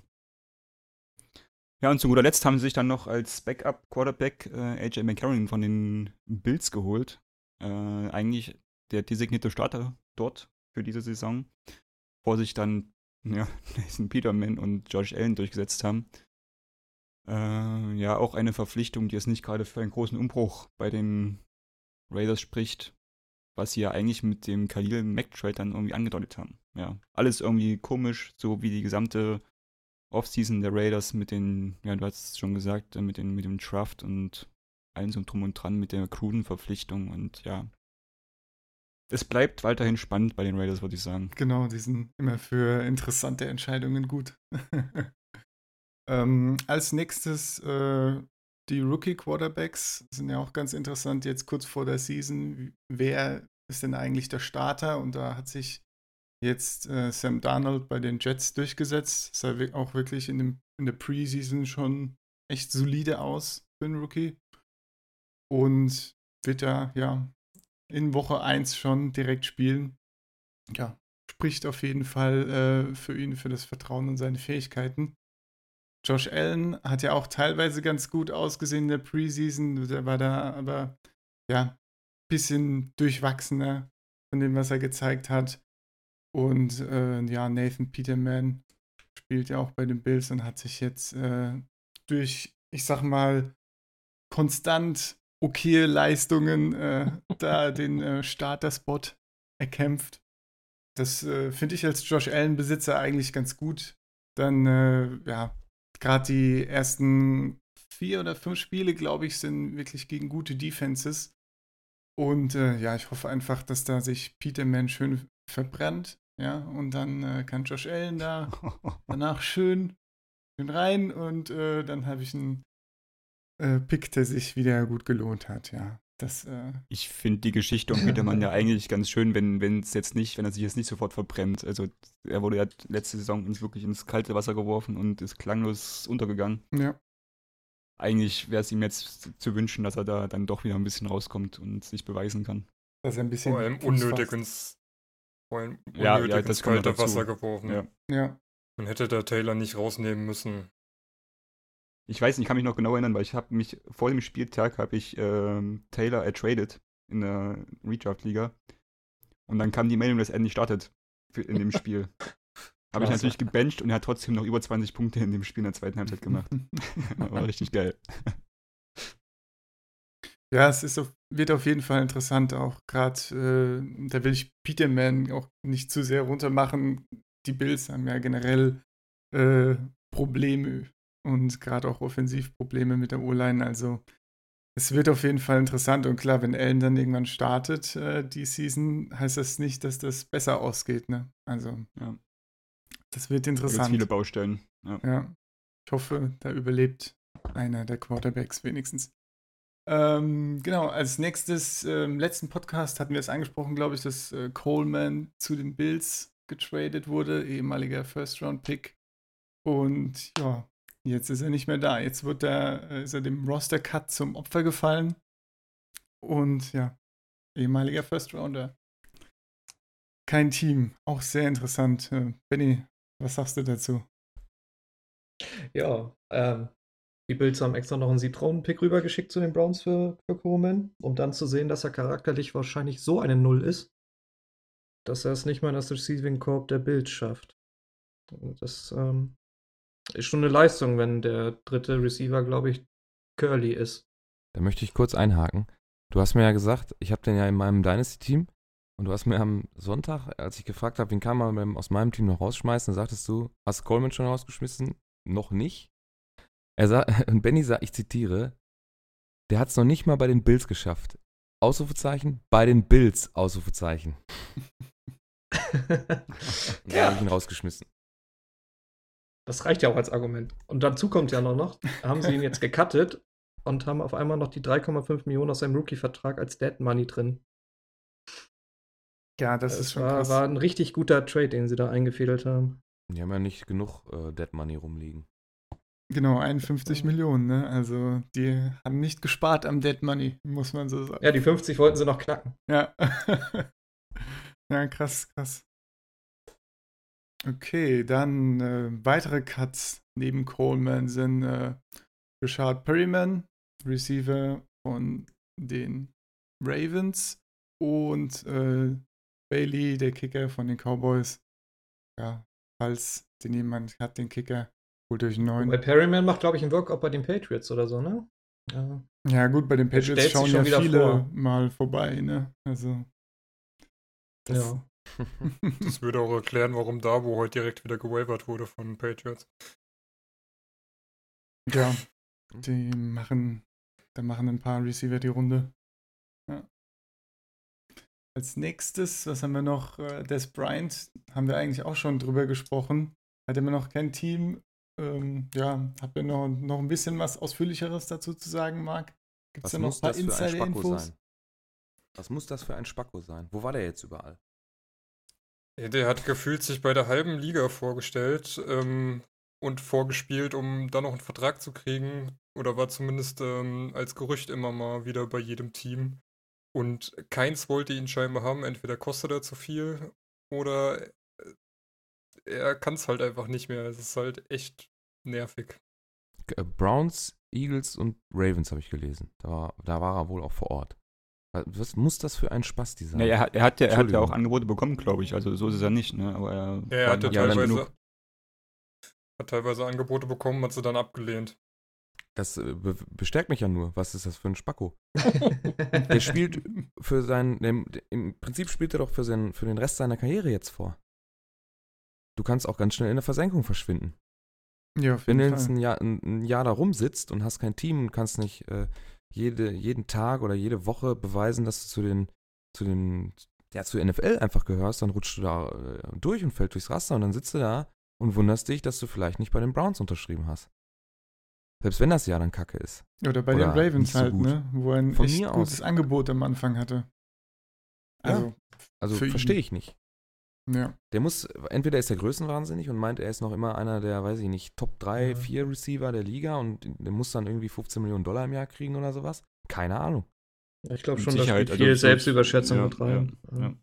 Ja, und zu guter Letzt haben sie sich dann noch als Backup-Quarterback äh, AJ McCarron von den Bills geholt. Äh, eigentlich der designierte Starter dort für diese Saison. Vor sich dann ja, Nathan Peterman und Josh Allen durchgesetzt haben. Äh, ja, auch eine Verpflichtung, die es nicht gerade für einen großen Umbruch bei den Raiders spricht was sie ja eigentlich mit dem Khalil Mack-Trade dann irgendwie angedeutet haben. Ja, alles irgendwie komisch, so wie die gesamte Offseason der Raiders mit den, ja, du hast es schon gesagt, äh, mit, den, mit dem Draft und allem so drum und dran mit der Cruden-Verpflichtung und ja. Es bleibt weiterhin spannend bei den Raiders, würde ich sagen. Genau, die sind immer für interessante Entscheidungen gut. ähm, als nächstes äh, die Rookie-Quarterbacks sind ja auch ganz interessant jetzt kurz vor der Season. Wer ist denn eigentlich der Starter? Und da hat sich jetzt äh, Sam Darnold bei den Jets durchgesetzt. Sah auch wirklich in, dem, in der Preseason schon echt solide aus für einen Rookie. Und wird da ja in Woche 1 schon direkt spielen. Ja, spricht auf jeden Fall äh, für ihn, für das Vertrauen und seine Fähigkeiten. Josh Allen hat ja auch teilweise ganz gut ausgesehen in der Preseason. Der war da aber ja ein bisschen durchwachsener von dem, was er gezeigt hat. Und äh, ja, Nathan Peterman spielt ja auch bei den Bills und hat sich jetzt äh, durch, ich sag mal, konstant okaye Leistungen äh, da den äh, Starter-Spot erkämpft. Das äh, finde ich als Josh Allen-Besitzer eigentlich ganz gut. Dann, äh, ja, gerade die ersten vier oder fünf Spiele, glaube ich, sind wirklich gegen gute Defenses. Und äh, ja, ich hoffe einfach, dass da sich Peterman schön verbrennt. Ja, und dann äh, kann Josh Allen da danach schön, schön rein und äh, dann habe ich einen äh, Pick, der sich wieder gut gelohnt hat. Ja, das, äh, Ich finde die Geschichte um Petermann ja eigentlich ganz schön, wenn wenn es jetzt nicht, wenn er sich jetzt nicht sofort verbrennt. Also er wurde ja letzte Saison ins, wirklich ins kalte Wasser geworfen und ist klanglos untergegangen. ja. Eigentlich wäre es ihm jetzt zu wünschen, dass er da dann doch wieder ein bisschen rauskommt und sich beweisen kann. dass er ein bisschen. Vor allem unnötig ins, vor allem Ja, unnötig ja, das ins kalte. Wasser geworfen. Ja. Ja, Man hätte da Taylor nicht rausnehmen müssen. Ich weiß nicht, ich kann mich noch genau erinnern, weil ich habe mich vor dem Spieltag habe ich ähm, Taylor ertradet in der Redraft-Liga. Und dann kam die Meldung, dass er nicht startet für, in dem Spiel. Habe ich natürlich gebencht und er hat trotzdem noch über 20 Punkte in dem Spiel in der zweiten Halbzeit gemacht. War richtig geil. Ja, es ist auf, wird auf jeden Fall interessant, auch gerade, äh, da will ich Peterman auch nicht zu sehr runtermachen. Die Bills haben ja generell äh, Probleme und gerade auch Offensivprobleme mit der O-Line. Also es wird auf jeden Fall interessant und klar, wenn Allen dann irgendwann startet, äh, die Season, heißt das nicht, dass das besser ausgeht. Ne? Also Ja. das wird Da interessant. viele Baustellen. Ja. Ja, ich hoffe, da überlebt einer der Quarterbacks wenigstens. Ähm, genau, als nächstes, äh, im letzten Podcast hatten wir es angesprochen, glaube ich, dass äh, Coleman zu den Bills getradet wurde, ehemaliger First-Round-Pick. Und ja, jetzt ist er nicht mehr da. Jetzt wird er, äh, ist er dem Roster-Cut zum Opfer gefallen. Und ja, ehemaliger First-Rounder. Kein Team, auch sehr interessant. Äh, Benny, was sagst du dazu? Ja, ähm, die Bills haben extra noch einen Siebtrunden-Pick rübergeschickt zu den Browns für, für Coleman, um dann zu sehen, dass er charakterlich wahrscheinlich so eine Null ist, dass er es nicht mal in das Receiving Corp der Bills schafft. Das ähm, ist schon eine Leistung, wenn der dritte Receiver, glaube ich, Curly ist. Da möchte ich kurz einhaken. Du hast mir ja gesagt, ich habe den ja in meinem Dynasty-Team und du hast mir am Sonntag, als ich gefragt habe, wen kann man aus meinem Team noch rausschmeißen, dann sagtest du, hast Coleman schon rausgeschmissen? Noch nicht. Er sa und Benny sagt, ich zitiere, der hat es noch nicht mal bei den Bills geschafft. Ausrufezeichen, bei den Bills, Ausrufezeichen. Da habe ich ihn rausgeschmissen. Das reicht ja auch als Argument. Und dazu kommt ja noch, noch haben sie ihn jetzt gecuttet und haben auf einmal noch die 3,5 Millionen aus seinem Rookie-Vertrag als Dead Money drin. Ja, das Das ist schon war, krass. war ein richtig guter Trade, den sie da eingefädelt haben. Die haben ja nicht genug äh, Dead Money rumliegen. Genau, 51 Millionen, ne? Also, die haben nicht gespart am Dead Money, muss man so sagen. Ja, die 50 wollten sie noch knacken. Ja. ja, krass, krass. Okay, dann äh, weitere Cuts neben Coleman sind äh, Richard Perryman, Receiver von den Ravens und äh, Bailey, der Kicker von den Cowboys. Ja, falls den jemand hat, den Kicker, holt euch einen neuen. Bei Perryman macht, glaube ich, einen Workout bei den Patriots oder so, ne? Ja. Ja, gut, bei den Patriots schauen ja viele vor. mal vorbei, ne? Also. Das, ja. Das würde auch erklären, warum Dabo heute direkt wieder gewavert wurde von Patriots. Ja, die machen, da machen ein paar Receiver die Runde. Ja. Als nächstes, was haben wir noch? Äh, Des Bryant, haben wir eigentlich auch schon drüber gesprochen. Hat immer noch kein Team. Ähm, ja, habt ihr noch, noch ein bisschen was Ausführlicheres dazu zu sagen, Marc? Gibt es Was da noch muss ein paar das für ein Spacko Insider-Infos? sein? Was muss das für ein Spacko sein? Wo war der jetzt überall? Ja, Der hat gefühlt sich bei der halben Liga vorgestellt ähm, und vorgespielt, um dann noch einen Vertrag zu kriegen. Oder war zumindest ähm, als Gerücht immer mal wieder bei jedem Team. Und keins wollte ihn scheinbar haben. Entweder kostet er zu viel oder äh, er kann es halt einfach nicht mehr. Es ist halt echt nervig. Äh, Browns, Eagles und Ravens habe ich gelesen. Da da war er wohl auch vor Ort. Was- muss das für ein Spasti sein? Ja, er, hat, er, hat ja, er hat ja auch Angebote bekommen, glaube ich. Also so ist es ja nicht, ne? Aber er, Ja, er nicht lang teilweise, genug. hat teilweise Angebote bekommen, hat sie dann abgelehnt. Das äh, be bestärkt mich ja nur. Was ist das für ein Spacko? Der spielt für sein, dem, im Prinzip spielt er doch für, sein, für den Rest seiner Karriere jetzt vor. Du kannst auch ganz schnell in der Versenkung verschwinden. Ja, auf Wenn du jetzt ein Jahr, ein, ein Jahr da rumsitzt und hast kein Team und kannst nicht äh, jede, jeden Tag oder jede Woche beweisen, dass du zu den, zu den, ja, zu NFL einfach gehörst, dann rutschst du da äh, durch und fällt durchs Raster und dann sitzt du da und wunderst dich, dass du vielleicht nicht bei den Browns unterschrieben hast. Selbst wenn das Jahr dann kacke ist. Oder bei oder den Ravens so halt, gut. ne? Wo er ein Von echt mir aus. gutes Angebot am Anfang hatte. Ja. Also, Also verstehe ich nicht. Ja. Der muss, entweder ist er größenwahnsinnig und meint, er ist noch immer einer der, weiß ich nicht, Top 3, Ja. 4 Receiver der Liga und der muss dann irgendwie 15 Millionen Dollar im Jahr kriegen oder sowas. Keine Ahnung. Ich glaube schon, da Sicherheit, spielt also viel so- Selbstüberschätzung ja, mit rein. ja, ja.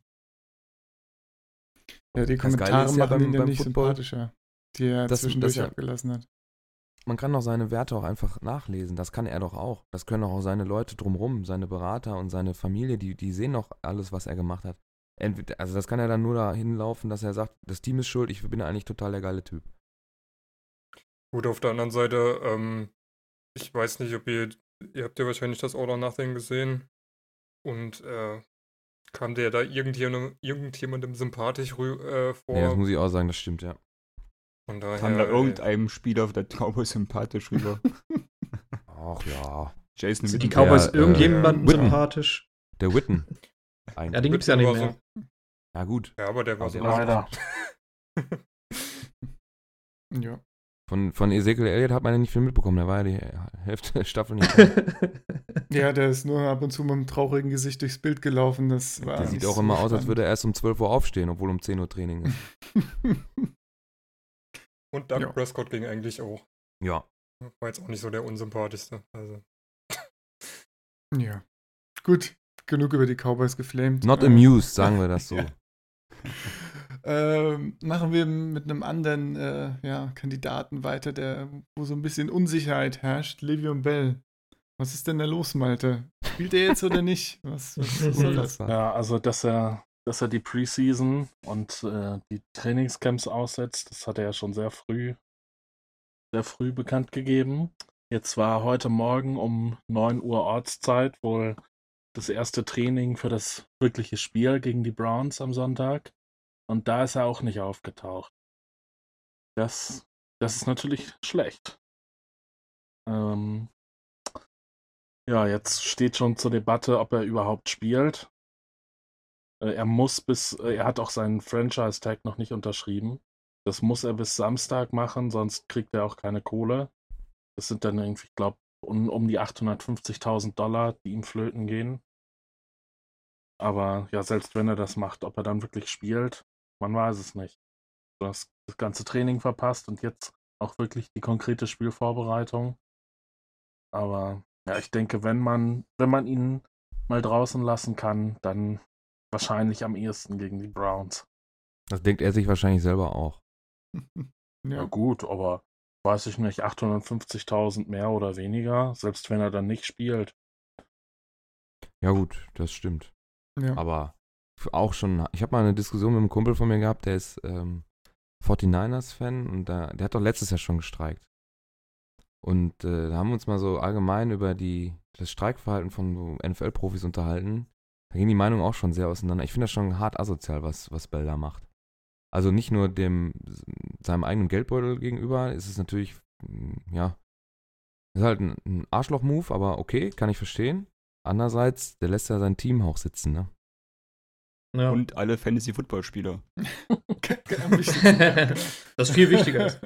ja, die Kommentare ist ja machen beim- ihn ja nicht Football, sympathischer, die er das- zwischendurch das ja- abgelassen hat. Man kann doch seine Werte auch einfach nachlesen. Das kann er doch auch. Das können doch auch seine Leute drumrum, seine Berater und seine Familie, die, die sehen doch alles, was er gemacht hat. Entweder, also das kann er dann nur dahin laufen, dass er sagt, das Team ist schuld, ich bin eigentlich total der geile Typ. Gut, auf der anderen Seite, ähm, ich weiß nicht, ob ihr, ihr habt ja wahrscheinlich das All or Nothing gesehen und äh, kam der da irgendjemandem, irgendjemandem sympathisch äh, vor. Ja, das muss ich auch sagen, das stimmt, ja. Von daher, Kam da äh, irgendeinem Spieler auf der Cowboys sympathisch rüber? Ach ja. Jason Sind die Witten. Cowboys äh, irgendjemandem Witten. sympathisch? Der Witten. Ja, Eigentlich. den gibt's ja nicht mehr. So, Ja, gut. ja, aber der war Aber so. der war Leider. Ja. Von, von Ezekiel Elliott hat man ja nicht viel mitbekommen. Der war ja die Hälfte der Staffel nicht. da. ja, der ist nur ab und zu mit einem traurigen Gesicht durchs Bild gelaufen. Das war Der sieht auch so immer aus, als spannend. würde er erst um 12 Uhr aufstehen, obwohl um 10 Uhr Training ist. Und Doug Ja. Prescott ging eigentlich auch. Ja. War jetzt auch nicht so der unsympathischste. Also. ja. Gut, genug über die Cowboys geflamed. Not Äh, amused, sagen wir das so. Ja. Ähm, machen wir mit einem anderen äh, ja, Kandidaten weiter, der, wo so ein bisschen Unsicherheit herrscht. Le'Veon Bell. Was ist denn da los, Malte? Spielt er jetzt oder nicht? Was, was, was soll das? Ja, also dass er, dass er die Preseason und äh, die Trainingscamps aussetzt, das hat er ja schon sehr früh, sehr früh bekannt gegeben. Jetzt war heute Morgen um 9 Uhr Ortszeit wohl das erste Training für das wirkliche Spiel gegen die Browns am Sonntag. Und da ist er auch nicht aufgetaucht. Das, das ist natürlich schlecht. Ähm, ja, jetzt steht schon zur Debatte, ob er überhaupt spielt. Äh, er muss bis, äh, er hat auch seinen Franchise-Tag noch nicht unterschrieben. Das muss er bis Samstag machen, sonst kriegt er auch keine Kohle. Das sind dann irgendwie, ich glaube, um, um die 850.000 Dollar, die ihm flöten gehen. Aber ja, selbst wenn er das macht, ob er dann wirklich spielt, man weiß es nicht. Du hast das ganze Training verpasst und jetzt auch wirklich die konkrete Spielvorbereitung. Aber ja, ich denke, wenn man, wenn man ihn mal draußen lassen kann, dann wahrscheinlich am ehesten gegen die Browns. Das denkt er sich wahrscheinlich selber auch. Ja, ja. gut, aber weiß ich nicht, 850.000 mehr oder weniger, selbst wenn er dann nicht spielt. Ja, gut, das stimmt. ja. Aber auch schon, ich habe mal eine Diskussion mit einem Kumpel von mir gehabt, der ist ähm, 49ers-Fan und da, der hat doch letztes Jahr schon gestreikt. Und äh, da haben wir uns mal so allgemein über die, das Streikverhalten von NFL-Profis unterhalten. Da gehen die Meinungen auch schon sehr auseinander. Ich finde das schon hart asozial, was, was Bell da macht. Also nicht nur dem seinem eigenen Geldbeutel gegenüber, ist es natürlich, mm, ja, ist halt ein, ein Arschloch-Move, aber okay, kann ich verstehen. Andererseits, der lässt ja sein Team auch sitzen, ne? Ja. Und alle Fantasy-Football-Spieler. Das viel wichtiger ist.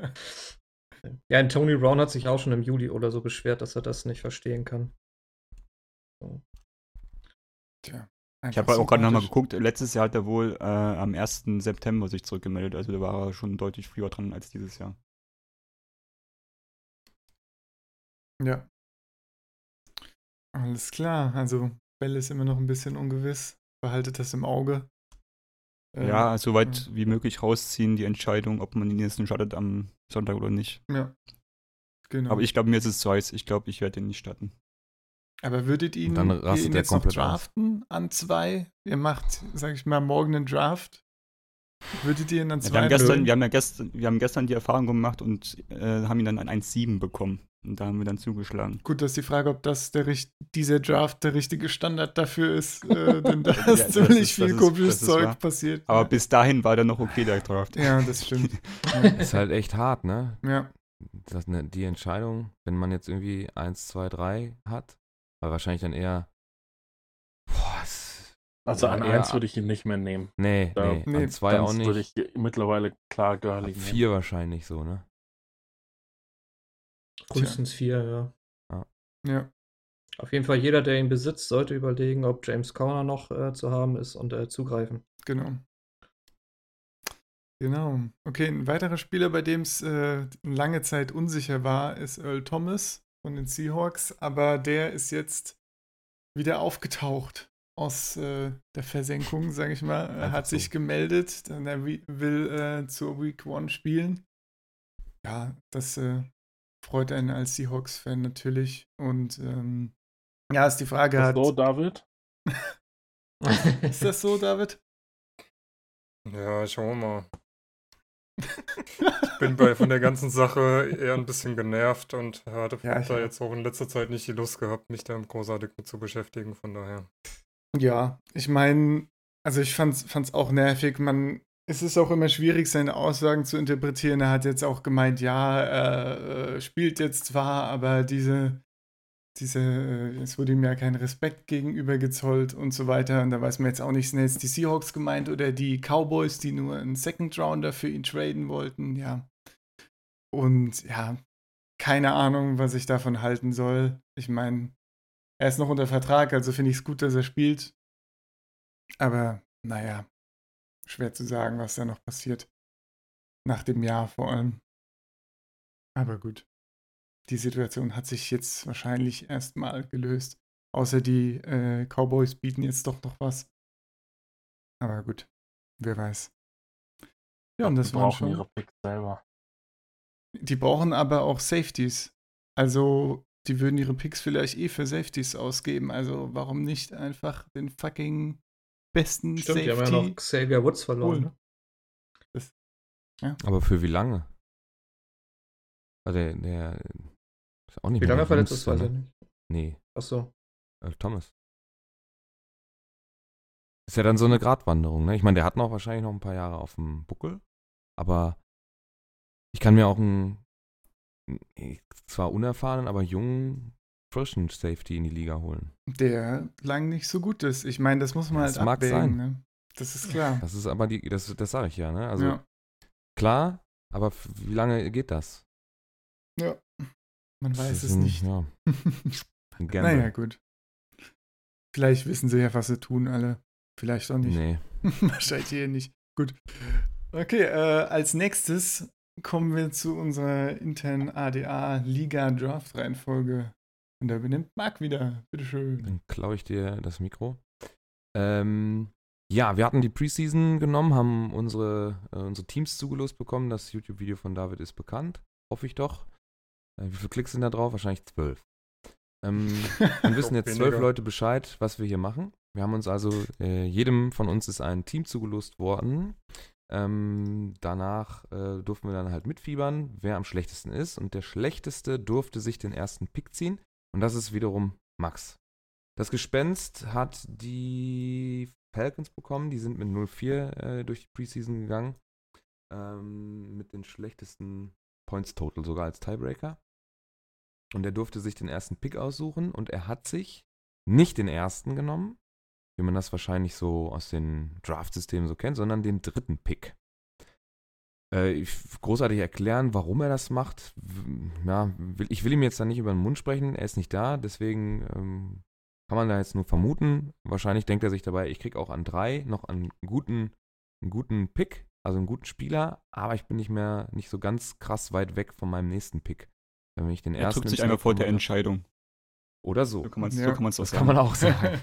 Ja, und Tony Brown hat sich auch schon im Juli oder so beschwert, dass er das nicht verstehen kann. Tja, Ich habe einfach auch gerade nochmal geguckt, letztes Jahr hat er wohl äh, am 1. September sich zurückgemeldet, also da war er schon deutlich früher dran als dieses Jahr. Ja. Alles klar. Also, Bell ist immer noch ein bisschen ungewiss. Behaltet das im Auge. Äh, ja, so weit wie möglich rausziehen, die Entscheidung, ob man ihn jetzt startet am Sonntag oder nicht. Ja. Genau. Aber ich glaube, mir ist es zu heiß. Ich glaube, ich werde ihn nicht starten. Aber würdet ihn, Dann ihr ihn jetzt noch komplett aus. draften an zwei? Ihr macht, sag ich mal, morgen einen Draft. Würdet ihr ihn an Ja, zwei wir, haben gestern, wir, haben ja gestern, wir haben gestern die Erfahrung gemacht und äh, haben ihn dann an 1,7 bekommen. Und da haben wir dann zugeschlagen. Gut, das ist die Frage, ob das der, richt- dieser Draft der richtige Standard dafür ist. Äh, denn da Ja, ist ziemlich ist- viel komisches Zeug wahr. passiert. Aber ja. bis dahin war der noch okay, der Draft. ja, das stimmt. Ist halt echt hart, ne? ja. Das, ne, die Entscheidung, wenn man jetzt irgendwie 1, 2, 3 hat, aber wahrscheinlich dann eher. Boah, es, Also Ja, an eher- eins würde ich ihn nicht mehr nehmen. nee, Ja, nee, nee, an 2 Dann auch nicht. würde ich mittlerweile klar Gurley An nehmen. 4 wahrscheinlich so, ne? Frühestens vier, ja. Ja. Auf jeden Fall, jeder, der ihn besitzt, sollte überlegen, ob James Conner noch äh, zu haben ist und äh, zugreifen. Genau. Genau. Okay, ein weiterer Spieler, bei dem es äh, lange Zeit unsicher war, ist Earl Thomas von den Seahawks, aber der ist jetzt wieder aufgetaucht aus äh, der Versenkung, sage ich mal. Er hat sich gemeldet, denn er wi- will äh, zur Week One spielen. Ja, das äh, freut einen als Seahawks-Fan natürlich. Und ähm, ja, ist die Frage, Ist hat, das so, David? ist das so, David? Ja, ich schau mal. Ich bin bei von der ganzen Sache eher ein bisschen genervt und hatte Ja, da jetzt auch in letzter Zeit nicht die Lust gehabt, mich da großartig mit zu beschäftigen, von daher. Ja, ich meine, also ich fand's, fand's auch nervig. Man, es ist auch immer schwierig, seine Aussagen zu interpretieren. Er hat jetzt auch gemeint, ja, er äh, spielt jetzt zwar, aber diese, diese, äh, es wurde ihm ja kein Respekt gegenüber gezollt und so weiter. Und da weiß man jetzt auch nicht, sind jetzt die Seahawks gemeint oder die Cowboys, die nur einen Second Rounder für ihn traden wollten, ja. Und ja, keine Ahnung, was ich davon halten soll. Ich meine, er ist noch unter Vertrag, also finde ich es gut, dass er spielt. Aber naja, schwer zu sagen, was da noch passiert. Nach dem Jahr vor allem. Aber gut. Die Situation hat sich jetzt wahrscheinlich erstmal gelöst. Außer die äh, Cowboys bieten jetzt doch noch was. Aber gut, wer weiß. Ja, und das die waren brauchen schon. ihre Picks selber. Die brauchen aber auch Safeties. Also, die würden ihre Picks vielleicht eh für Safeties ausgeben. Also, warum nicht einfach den fucking besten Stimmt, die Safety? haben ja noch Xavier Woods verloren. Ne? Aber für wie lange? Also der, der ist auch nicht Wie lange er verletzt ist, weiß ich nicht. Nee, Achso. Earl Thomas. Ist ja dann so eine Gratwanderung, ne? Ich meine, der hat noch wahrscheinlich noch ein paar Jahre auf dem Buckel, aber ich kann mir auch einen, zwar unerfahrenen, aber jungen, frischen Safety in die Liga holen. Der lang nicht so gut ist. Ich meine, das muss man Das halt mag abwägen. sein. Ne? Das ist klar. Das ist aber die, das, das sage ich ja, ne? Also ja. klar, aber wie lange geht das? ja. Man weiß es nicht. Ja, naja, gut. Vielleicht wissen sie ja, was sie tun, alle. Vielleicht auch nicht. Nee. Wahrscheinlich eher nicht. Gut. Okay, äh, als nächstes kommen wir zu unserer internen ADA-Liga-Draft-Reihenfolge. Und da benimmt Marc wieder. Bitteschön. Dann klaue ich dir das Mikro. Ähm, ja, wir hatten die Preseason genommen, haben unsere, äh, unsere Teams zugelost bekommen. Das YouTube-Video von David ist bekannt. Hoffe ich doch. Äh, wie viele Klicks sind da drauf? Wahrscheinlich zwölf. Ähm, dann wissen jetzt zwölf. Leute Bescheid, was wir hier machen. Wir haben uns also, äh, jedem von uns ist ein Team zugelost worden. Ähm, danach äh, durften wir dann halt mitfiebern, wer am schlechtesten ist. Und der schlechteste durfte sich den ersten Pick ziehen. Und das ist wiederum Max. Das Gespenst hat die Falcons bekommen. Die sind mit 0-4 äh, durch die Preseason gegangen. Ähm, mit den schlechtesten Points Total, sogar als Tiebreaker. Und er durfte sich den ersten Pick aussuchen. Und er hat sich nicht den ersten genommen, wie man das wahrscheinlich so aus den Draft-Systemen so kennt, sondern den dritten Pick. Äh, ich, großartig erklären, warum er das macht. Ja, will, ich will ihm jetzt da nicht über den Mund sprechen, er ist nicht da, deswegen ähm, kann man da jetzt nur vermuten. Wahrscheinlich denkt er sich dabei, ich krieg auch an drei noch einen guten, einen guten Pick, also einen guten Spieler, aber ich bin nicht mehr nicht so ganz krass weit weg von meinem nächsten Pick. Wenn ich den Er ersten drückt sich einmal vor der Entscheidung. oder so. So kann man es Ja. so kann auch Das sagen. kann man auch sagen.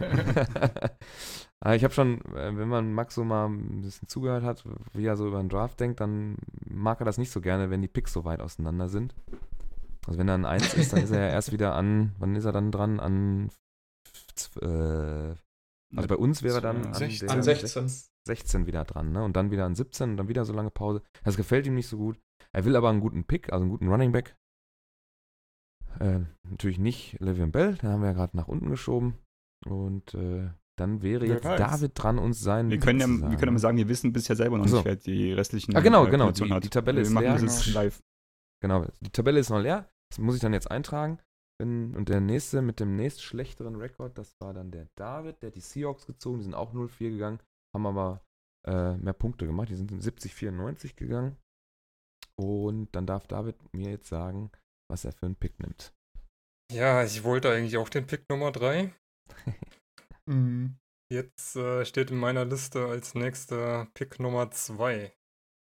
Aber ich habe schon, äh, wenn man Max so mal ein bisschen zugehört hat, wie er so über den Draft denkt, dann mag er das nicht so gerne, wenn die Picks so weit auseinander sind. Also wenn er ein 1 ist, dann ist er ja erst wieder an, wann ist er dann dran? An, äh, also bei uns wäre er dann an, 16. der An 16. 16 wieder dran, ne? Und dann wieder an 17 und dann wieder so lange Pause. Das gefällt ihm nicht so gut. Er will aber einen guten Pick, also einen guten Running Back. Äh, natürlich nicht Le'Veon Bell, den haben wir ja gerade nach unten geschoben. Und äh, dann wäre jetzt. David dran, uns seinen Wir können, ja, zu wir sagen. können sagen, wir wissen bisher selber noch so. nicht, wer die restlichen Ah, genau, äh, genau, die- die Tabelle wir ist leer. Genau. Genau, die Tabelle ist noch leer. Das muss ich dann jetzt eintragen. Und der nächste mit dem nächst schlechteren Rekord, das war dann der David, der hat die Seahawks gezogen, die sind auch 0-4 gegangen, haben aber äh, mehr Punkte gemacht, die sind 70-94 gegangen. Und dann darf David mir jetzt sagen, was er für einen Pick nimmt. Ja, ich wollte eigentlich auch den Pick Nummer 3. Mhm. Jetzt äh, steht in meiner Liste als nächster Pick Nummer 2.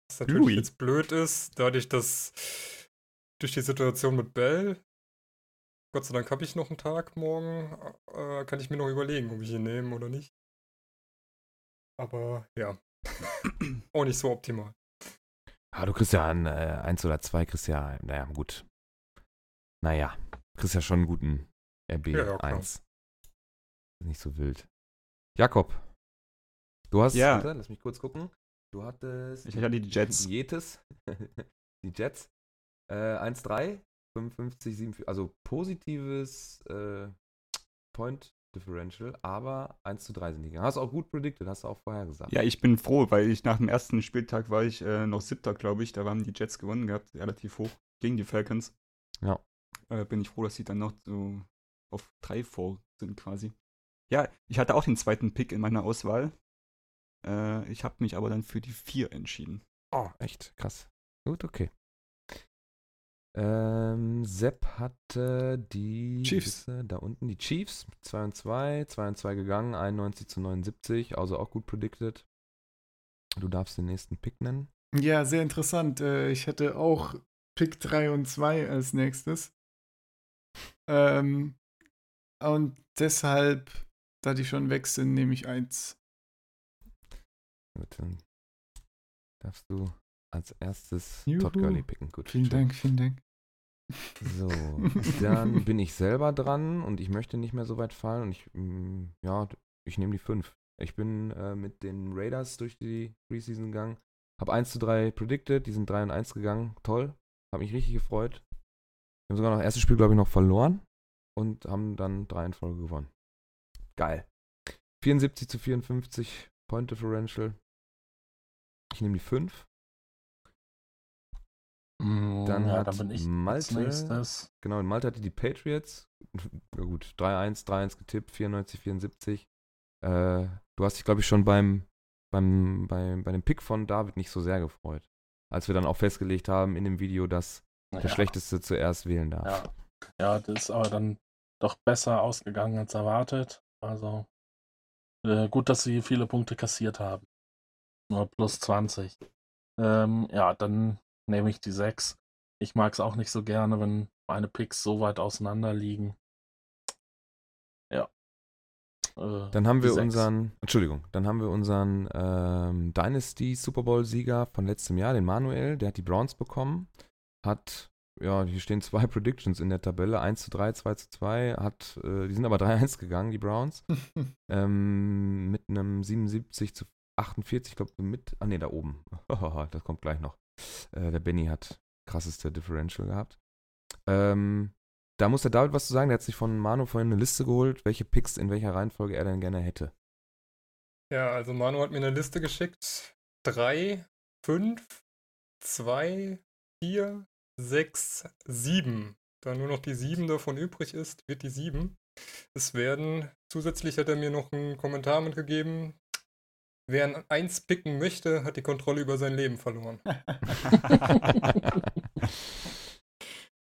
Was natürlich Louis. jetzt blöd ist, dadurch, dass durch die Situation mit Bell, Gott sei Dank habe ich noch einen Tag morgen, äh, kann ich mir noch überlegen, ob ich ihn nehme oder nicht. Aber ja, auch nicht so optimal. Ah, du kriegst ja ein äh, 1 oder 2, kriegst ja, naja, gut. Naja, kriegst ja schon einen guten RB Ja, ja, klar. 1. Ist nicht so wild. Jakob, du hast, Ja. warte, lass mich kurz gucken. Du hattest Ich hatte die Jets. die Jetes, die Jets, äh, 1-3, 55, 47, also positives äh, Point Differential, aber 1 zu 3 sind die gegangen. Hast du auch gut predicted, hast du auch vorher gesagt. Ja, ich bin froh, weil ich nach dem ersten Spieltag war ich äh, noch siebter, glaube ich. Da haben die Jets gewonnen gehabt, relativ hoch gegen die Falcons. Ja. Äh, bin ich froh, dass sie dann noch so auf drei vor sind quasi. Ja, ich hatte auch den zweiten Pick in meiner Auswahl. Äh, ich habe mich aber dann für die vier entschieden. Oh, echt krass. Gut, okay. Ähm, Sepp hatte die Chiefs. äh, da unten die Chiefs 2 und 2, 2 und 2 gegangen, 91 zu 79, also auch gut predicted. Du darfst den nächsten Pick nennen. Ja, sehr interessant. Äh, Ich hätte auch Pick 3 und 2 als nächstes. Ähm, und deshalb, da die schon weg sind, nehme ich 1. Gut, dann darfst du als erstes Juhu. Todd Gurley picken. Gut, Vielen schön. Dank, vielen Dank. So, dann bin ich selber dran und ich möchte nicht mehr so weit fallen und ich, mm, ja, ich nehme die 5. Ich bin äh, mit den Raiders durch die Preseason gegangen, habe 1 zu 3 predicted, die sind 3 und 1 gegangen, toll, habe mich richtig gefreut. Wir haben sogar noch das erste Spiel, glaube ich, noch verloren und haben dann 3 in Folge gewonnen. Geil. 74 zu 54 Point Differential. Ich nehme die 5. Dann ja, hat da bin ich Malte-. Genau, in Malta hatte die Patriots. Ja gut, 3-1, 3-1 getippt, 94, 74. Äh, du hast dich, glaube ich, schon beim beim, bei, bei dem Pick von David nicht so sehr gefreut. Als wir dann auch festgelegt haben in dem Video, dass der Ja. Schlechteste zuerst wählen darf. Ja. ja, das ist aber dann doch besser ausgegangen als erwartet. Also äh, gut, dass sie viele Punkte kassiert haben. Nur plus 20. Ähm, ja, dann nehme ich die 6. Ich mag es auch nicht so gerne, wenn meine Picks so weit auseinander liegen. Ja. Äh, Dann haben wir unseren, Entschuldigung, dann haben wir unseren ähm, Dynasty Super Bowl Sieger von letztem Jahr, den Manuel, der hat die Browns bekommen, hat, ja, hier stehen zwei Predictions in der Tabelle, 1 zu 3, 2 zu 2, hat, äh, die sind aber 3-1 gegangen, die Browns, ähm, mit einem 77 zu 48, ich glaube mit, ah ne, da oben, das kommt gleich noch. Äh, der Benny hat krasseste Differential gehabt. Ähm, da muss der David was zu sagen. Der hat sich von Manu vorhin eine Liste geholt, welche Picks in welcher Reihenfolge er denn gerne hätte. Ja, also Manu hat mir eine Liste geschickt. Drei, fünf, zwei, vier, sechs, sieben. Da nur noch die sieben davon übrig ist, wird die sieben. Es werden, zusätzlich hat er mir noch einen Kommentar mitgegeben. Wer ein Eins picken möchte, hat die Kontrolle über sein Leben verloren.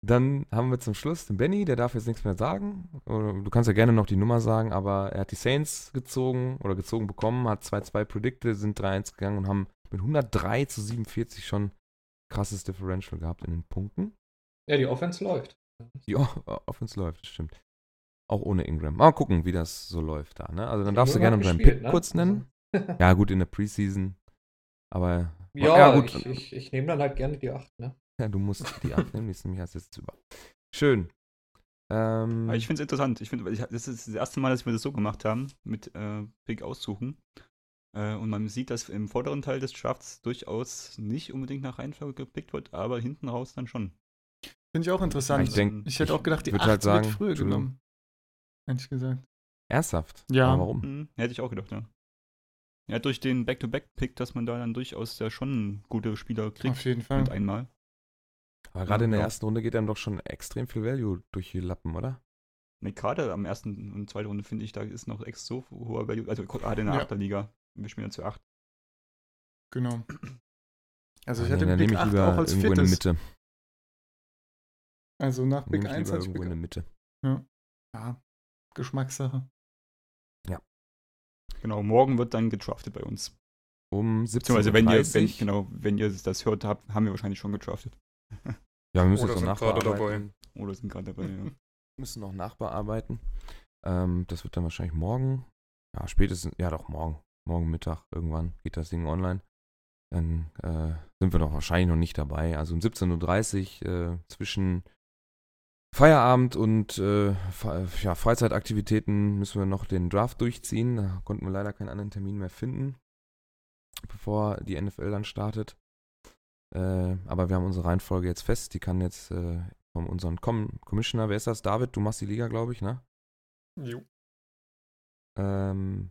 Dann haben wir zum Schluss den Benny, der darf jetzt nichts mehr sagen. Du kannst ja gerne noch die Nummer sagen, aber er hat die Saints gezogen oder gezogen bekommen, hat 2-2 predicted, sind 3-1 gegangen und haben mit 103 zu 47 schon krasses Differential gehabt in den Punkten. Ja, die Offense läuft. Die O- Offense läuft, das stimmt. Auch ohne Ingram. Mal gucken, wie das so läuft da. Ne? Also dann darfst du gerne deinen Pick ne? kurz nennen. Also, Ja, gut, in der Preseason. Aber ja, gut. ich, ich, ich nehme dann halt gerne die 8, ne? Ja, du musst die abnehmen, die ist nämlich als jetzt über. Schön. Ähm, Aber ich finde es interessant. Ich finde, das ist das erste Mal, dass wir das so gemacht haben, mit äh, Pick aussuchen. Äh, und man sieht, dass im vorderen Teil des Drafts durchaus nicht unbedingt nach Reihenfolge gepickt wird, aber hinten raus dann schon. Finde ich auch interessant. Ich denk- ich hätte auch gedacht, die würd 8 halt sagen- wird früher genommen. Ehrlich gesagt. ernsthaft? Ja. Aber warum? Hm, hätte ich auch gedacht, ja. Ja, durch den Back-to-Back-Pick, dass man da dann durchaus ja schon gute Spieler kriegt Auf jeden Fall. mit einmal. Aber gerade in der Ja. ersten Runde geht einem doch schon extrem viel Value durch die Lappen, oder? Ne, gerade am ersten und zweiten Runde finde ich, da ist noch ex so hoher Value, also gerade in der Ja. Achterliga. Wir spielen ja zu acht. Genau. Also ich Ja, hatte nehme ich 8 lieber auch als irgendwo in viertes. der Mitte. Also nach ich 1 lieber hatte ich irgendwo in der Mitte. Ja, Geschmackssache. Genau, morgen wird dann gedraftet bei uns. Um 17.30 Beziehungsweise wenn ihr, wenn, Uhr. genau, wenn ihr das hört habt, haben wir wahrscheinlich schon gedraftet. Ja, wir müssen Oder jetzt noch sind gerade nachbearbeiten. Oder sind gerade dabei, ja. müssen noch nachbearbeiten. Ähm, das wird dann wahrscheinlich morgen. Ja, spätestens, ja doch, morgen. Morgen Mittag irgendwann geht das Ding online. Dann äh, sind wir doch wahrscheinlich noch nicht dabei. Also um 17.30 Uhr äh, zwischen Feierabend und äh, ja, Freizeitaktivitäten müssen wir noch den Draft durchziehen. Da konnten wir leider keinen anderen Termin mehr finden, bevor die NFL dann startet. Äh, aber wir haben unsere Reihenfolge jetzt fest. Die kann jetzt äh, von unserem Com Commissioner, wer ist das? David, du machst die Liga, glaube ich, ne? Jo. Ähm,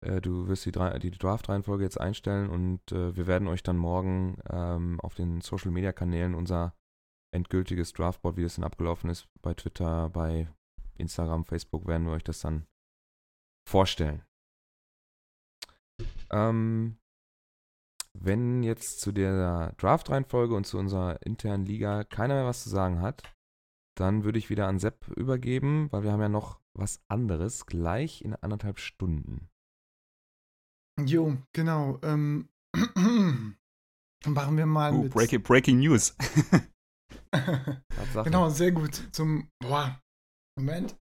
äh, du wirst die, die Draft-Reihenfolge jetzt einstellen und äh, wir werden euch dann morgen ähm, auf den Social-Media-Kanälen unser endgültiges Draftboard, wie das dann abgelaufen ist, bei Twitter, bei Instagram, Facebook, werden wir euch das dann vorstellen. Ähm, wenn jetzt zu der Draft-Reihenfolge und zu unserer internen Liga keiner mehr was zu sagen hat, dann würde ich wieder an Sepp übergeben, weil wir haben ja noch was anderes gleich in anderthalb Stunden. Jo, genau. Ähm, machen wir mal Oh, mit. breaking, breaking News. Genau, sehr gut. Zum. Boah. Moment.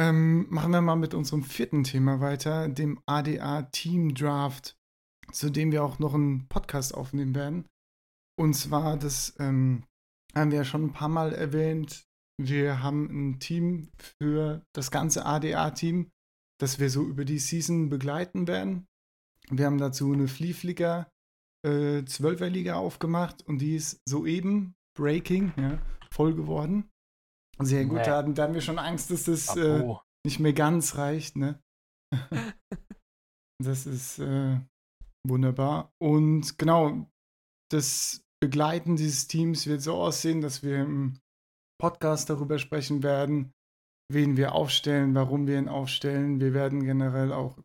Ähm, machen wir mal mit unserem vierten Thema weiter, dem ADA Team Draft, zu dem wir auch noch einen Podcast aufnehmen werden. Und zwar, das ähm, haben wir ja schon ein paar Mal erwähnt. Wir haben ein Team für das ganze ADA-Team, das wir so über die Season begleiten werden. Wir haben dazu eine Fliefliga äh, 12er Liga aufgemacht und die ist soeben Breaking, ja, voll geworden. Sehr gut, Nee. da, hatten- da haben wir schon Angst, dass das äh, nicht mehr ganz reicht, ne? das ist äh, wunderbar. Und genau, das Begleiten dieses Teams wird so aussehen, dass wir im Podcast darüber sprechen werden, wen wir aufstellen, warum wir ihn aufstellen. Wir werden generell auch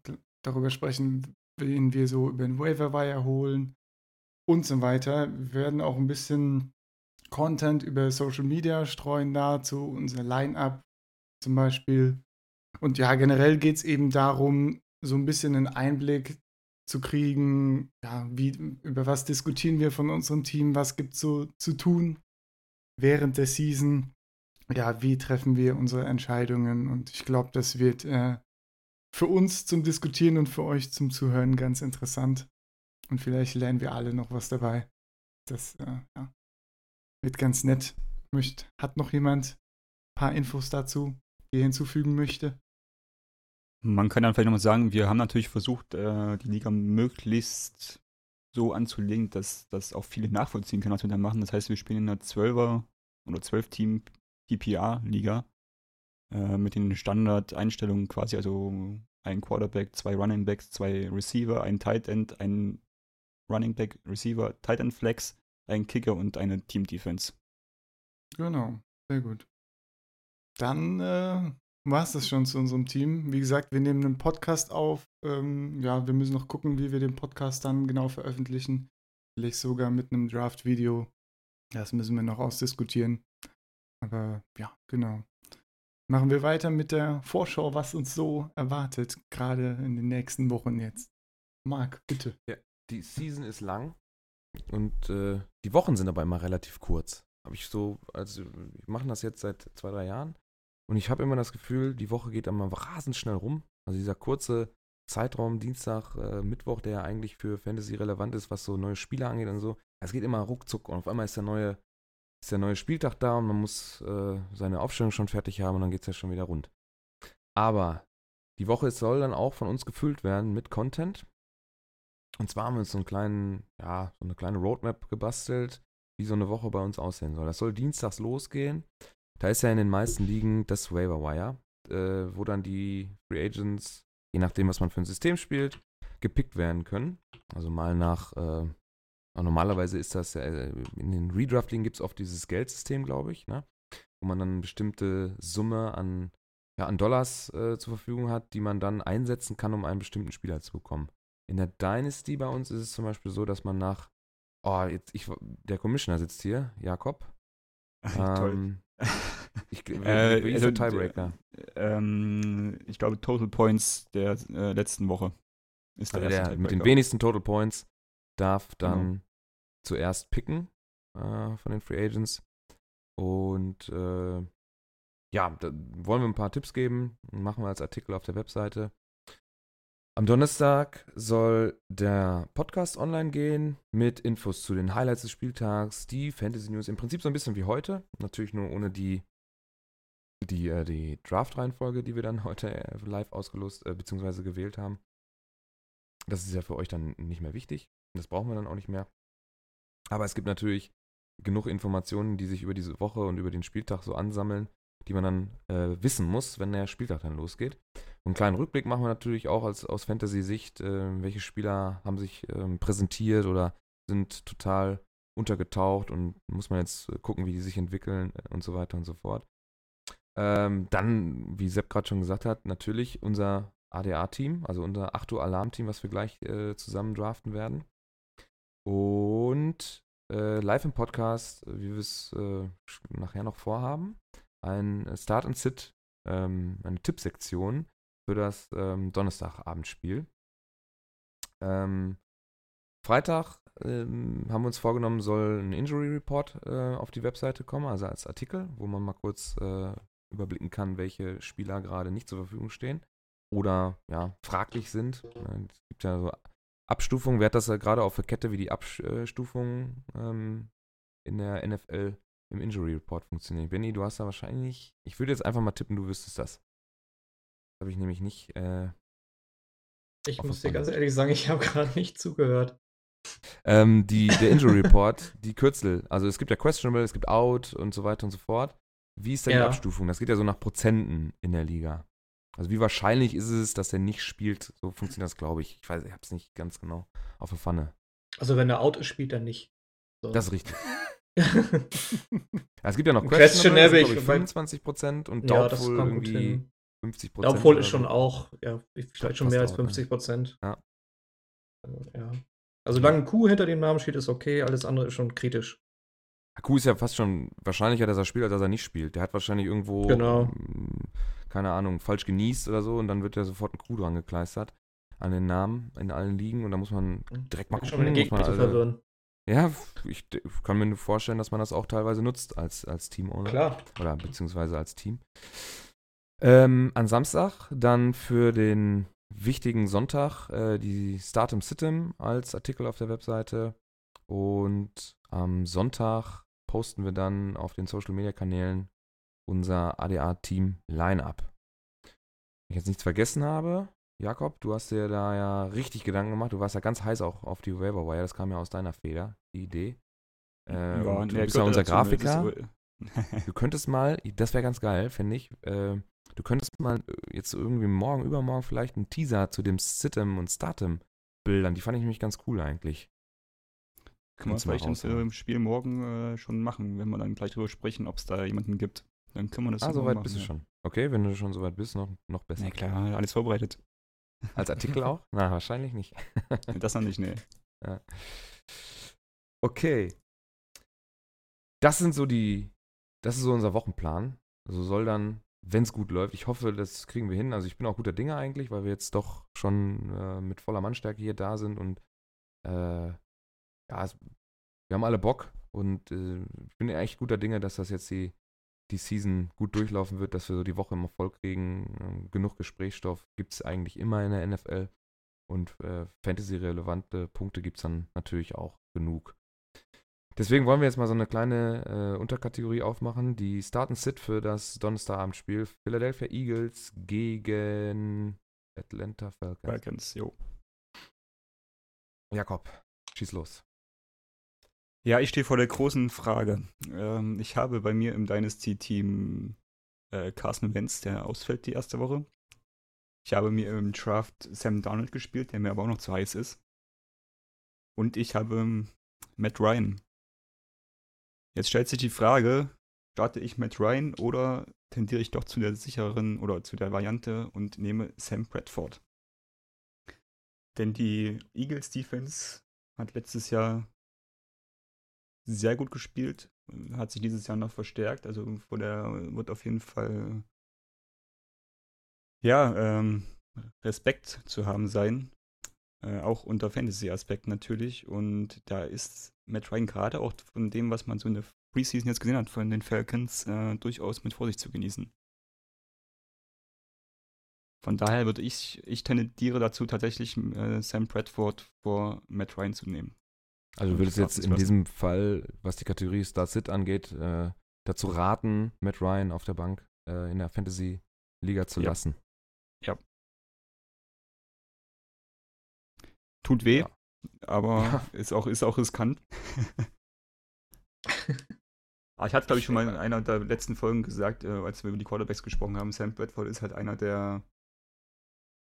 darüber sprechen, wen wir so über den Waiver Wire holen und so weiter. Wir werden auch ein bisschen Content über Social Media streuen dazu, unser Line-Up zum Beispiel. Und ja, generell geht es eben darum, so ein bisschen einen Einblick zu kriegen, ja, wie, über was diskutieren wir von unserem Team, was gibt es so zu tun während der Season, ja, wie treffen wir unsere Entscheidungen und ich glaube, das wird äh, für uns zum Diskutieren und für euch zum Zuhören ganz interessant und vielleicht lernen wir alle noch was dabei. Das äh, ja, wird ganz nett. Möcht, hat noch jemand ein paar Infos dazu, die er hinzufügen möchte? Man kann dann vielleicht nochmal sagen, wir haben natürlich versucht, äh, die Liga möglichst so anzulegen, dass das auch viele nachvollziehen können, was wir da machen. Das heißt, wir spielen in einer 12er oder 12-Team PPR-Liga äh, mit den Standardeinstellungen quasi, also ein Quarterback, zwei Running Backs, zwei Receiver, ein Tight End, ein Running Back, Receiver, Tight End Flex, ein Kicker und eine Team Defense. Genau, sehr gut. Dann äh, war es das schon zu unserem Team. Wie gesagt, wir nehmen einen Podcast auf. Ähm, ja, wir müssen noch gucken, wie wir den Podcast dann genau veröffentlichen. Vielleicht sogar mit einem Draft-Video. Das müssen wir noch ausdiskutieren. Aber ja, genau. Machen wir weiter mit der Vorschau, was uns so erwartet, gerade in den nächsten Wochen jetzt. Marc, bitte. Ja, die Season ist lang und äh, die Wochen sind aber immer relativ kurz. Habe ich so, also wir machen das jetzt seit zwei, drei Jahren und ich habe immer das Gefühl, die Woche geht immer rasend schnell rum. Also dieser kurze Zeitraum, Dienstag, äh, Mittwoch, der ja eigentlich für Fantasy relevant ist, was so neue Spiele angeht und so. Es geht immer ruckzuck und auf einmal ist der neue, ist der neue Spieltag da und man muss äh, seine Aufstellung schon fertig haben und dann geht es ja schon wieder rund. Aber die Woche soll dann auch von uns gefüllt werden mit Content. Und zwar haben wir uns so einen kleinen, ja, so eine kleine Roadmap gebastelt, wie so eine Woche bei uns aussehen soll. Das soll dienstags losgehen. Da ist ja in den meisten Ligen das Waiver Wire, äh, wo dann die Free Agents, je nachdem, was man für ein System spielt, gepickt werden können. Also mal nach, äh, normalerweise ist das, äh, in den Redraft-Ligen gibt es oft dieses Geldsystem, glaube ich, ne? wo man dann eine bestimmte Summe an, ja, an Dollars äh, zur Verfügung hat, die man dann einsetzen kann, um einen bestimmten Spieler zu bekommen. In der Dynasty bei uns ist es zum Beispiel so, dass man nach, oh, jetzt, ich, der Commissioner sitzt hier, Jakob. Ähm, ich, wie, Äh, wie ist also, der Tiebreaker? Ähm, ich glaube, Total Points der äh, letzten Woche ist der Also erste der mit den wenigsten Total Points darf dann Genau. zuerst picken äh, von den Free Agents. Und äh, ja, da wollen wir ein paar Tipps geben. Machen wir als Artikel auf der Webseite. Am Donnerstag soll der Podcast online gehen mit Infos zu den Highlights des Spieltags, die Fantasy News, im Prinzip so ein bisschen wie heute. Natürlich nur ohne die, die, äh, die Draft-Reihenfolge, die wir dann heute äh, live ausgelost äh, bzw. gewählt haben. Das ist ja für euch dann nicht mehr wichtig. Das brauchen wir dann auch nicht mehr. Aber es gibt natürlich genug Informationen, die sich über diese Woche und über den Spieltag so ansammeln, die man dann äh, wissen muss, wenn der Spieltag dann losgeht. Und einen kleinen Rückblick machen wir natürlich auch als, aus Fantasy-Sicht, äh, welche Spieler haben sich ähm, präsentiert oder sind total untergetaucht und muss man jetzt äh, gucken, wie die sich entwickeln äh, und so weiter und so fort. Ähm, dann, wie Sepp gerade schon gesagt hat, natürlich unser ADA-Team, also unser 8 Uhr Alarm-Team, was wir gleich äh, zusammen draften werden. Und äh, live im Podcast, wie wir es äh, nachher noch vorhaben, ein Start and Sit, ähm, eine Tippsektion für das ähm, Donnerstagabendspiel. Ähm, Freitag ähm, haben wir uns vorgenommen, soll ein Injury Report äh, auf die Webseite kommen, also als Artikel, wo man mal kurz äh, überblicken kann, welche Spieler gerade nicht zur Verfügung stehen oder ja, fraglich sind. Es gibt ja so Abstufungen. Wer hat das ja gerade auf der Kette, wie die Abstufungen ähm, in der NFL im Injury Report funktionieren? Benny, du hast da wahrscheinlich, ich würde jetzt einfach mal tippen, du wüsstest das. Habe ich nämlich nicht. Äh, Ich muss dir ganz ehrlich sagen, ich habe gerade nicht zugehört. ähm, die, der Injury Report, die Kürzel. Also es gibt ja Questionable, es gibt Out und so weiter und so fort. Wie ist da die Ja. Abstufung? Das geht ja so nach Prozenten in der Liga. Also wie wahrscheinlich ist es, dass er nicht spielt? So funktioniert das, glaube ich. Ich weiß, ich habe es nicht ganz genau auf der Pfanne. Also wenn er out ist, spielt er nicht. So. Das ist richtig. Ja, es gibt ja noch das sind, glaub ich- ich, 25 Prozent und ja, Doubtful gut irgendwie hin. 50 Ja, Prozent. obwohl ist schon auch, ja, vielleicht schon mehr als out, ne? 50 Prozent. Ja. Also, ja. Also, solange ein Q hinter dem Namen steht, ist okay, alles andere ist schon kritisch. Haku ist ja fast schon wahrscheinlicher, dass er spielt, als dass er nicht spielt. Der hat wahrscheinlich irgendwo, Genau. ähm, keine Ahnung, falsch genießt oder so und dann wird ja sofort ein Q dran gekleistert an den Namen in allen Ligen und da muss man direkt mal Schon gucken. mal den man Gegner alle- verwirren. Ja, ich kann mir nur vorstellen, dass man das auch teilweise nutzt als, als Team-Owner. Klar. Oder beziehungsweise als Team. Ähm, an Samstag dann für den wichtigen Sonntag äh, die Startem Sitem als Artikel auf der Webseite. Und am Sonntag posten wir dann auf den Social Media Kanälen unser ADA-Team Line-Up. Wenn ich jetzt nichts vergessen habe, Jakob, du hast dir da ja richtig Gedanken gemacht. Du warst ja ganz heiß auch auf die Waiver Wire. Das kam ja aus deiner Feder, die Idee. Äh, und du bist ja unser Grafiker. Du könntest mal, das wäre ganz geil, finde ich. Äh, du könntest mal äh, jetzt irgendwie morgen, übermorgen vielleicht einen Teaser zu dem Sitem und Statem Bildern. Die fand ich nämlich ganz cool eigentlich. Kann man du vielleicht uns raushauen. im Spiel morgen äh, schon machen, wenn wir dann gleich drüber sprechen, ob es da jemanden gibt. Dann können wir das Ah, morgen soweit machen, bist du ja. schon. Okay, wenn du schon soweit bist, noch, noch besser. Na klar, alles vorbereitet. Als Artikel auch? Na, wahrscheinlich nicht. Das noch nicht, nee. Okay. Das sind so die, das ist so unser Wochenplan. Also soll dann, wenn es gut läuft, ich hoffe, das kriegen wir hin. Also ich bin auch guter Dinge eigentlich, weil wir jetzt doch schon äh, mit voller Mannstärke hier da sind und äh, ja, es, wir haben alle Bock und äh, ich bin echt guter Dinge, dass das jetzt die, die Season gut durchlaufen wird, dass wir so die Woche im Erfolg kriegen. Ähm, genug Gesprächsstoff gibt es eigentlich immer in der NFL und äh, Fantasy-relevante Punkte gibt es dann natürlich auch genug. Deswegen wollen wir jetzt mal so eine kleine äh, Unterkategorie aufmachen. Die Start and Sit für das Donnerstagabendspiel Philadelphia Eagles gegen Atlanta Falcons. Falcons, jo. Jakob, schieß los. Ja, ich stehe vor der großen Frage. Ähm, ich habe bei mir im Dynasty-Team äh, Carson Wentz, der ausfällt die erste Woche. Ich habe mir im Draft Sam Darnold gespielt, der mir aber auch noch zu heiß ist. Und ich habe ähm, Matt Ryan. Jetzt stellt sich die Frage, starte ich Matt Ryan oder tendiere ich doch zu der sicheren oder zu der Variante und nehme Sam Bradford? Denn die Eagles Defense hat letztes Jahr sehr gut gespielt, hat sich dieses Jahr noch verstärkt, also vor der wird auf jeden Fall ja, ähm, Respekt zu haben sein, äh, auch unter Fantasy-Aspekt natürlich und da ist Matt Ryan gerade auch von dem, was man so in der Preseason jetzt gesehen hat von den Falcons, äh, durchaus mit Vorsicht zu genießen. Von daher würde ich, ich tendiere dazu tatsächlich äh, Sam Bradford vor Matt Ryan zu nehmen. Also du würdest jetzt in diesem Fall, was die Kategorie Start Sit angeht, äh, dazu raten, Matt Ryan auf der Bank äh, in der Fantasy-Liga zu Ja. lassen. Tut weh, Ja. aber Ja. ist, auch, ist auch riskant. Aber ich hatte, glaube ich, schon mal in einer der letzten Folgen gesagt, äh, als wir über die Quarterbacks gesprochen haben, Sam Bradford ist halt einer der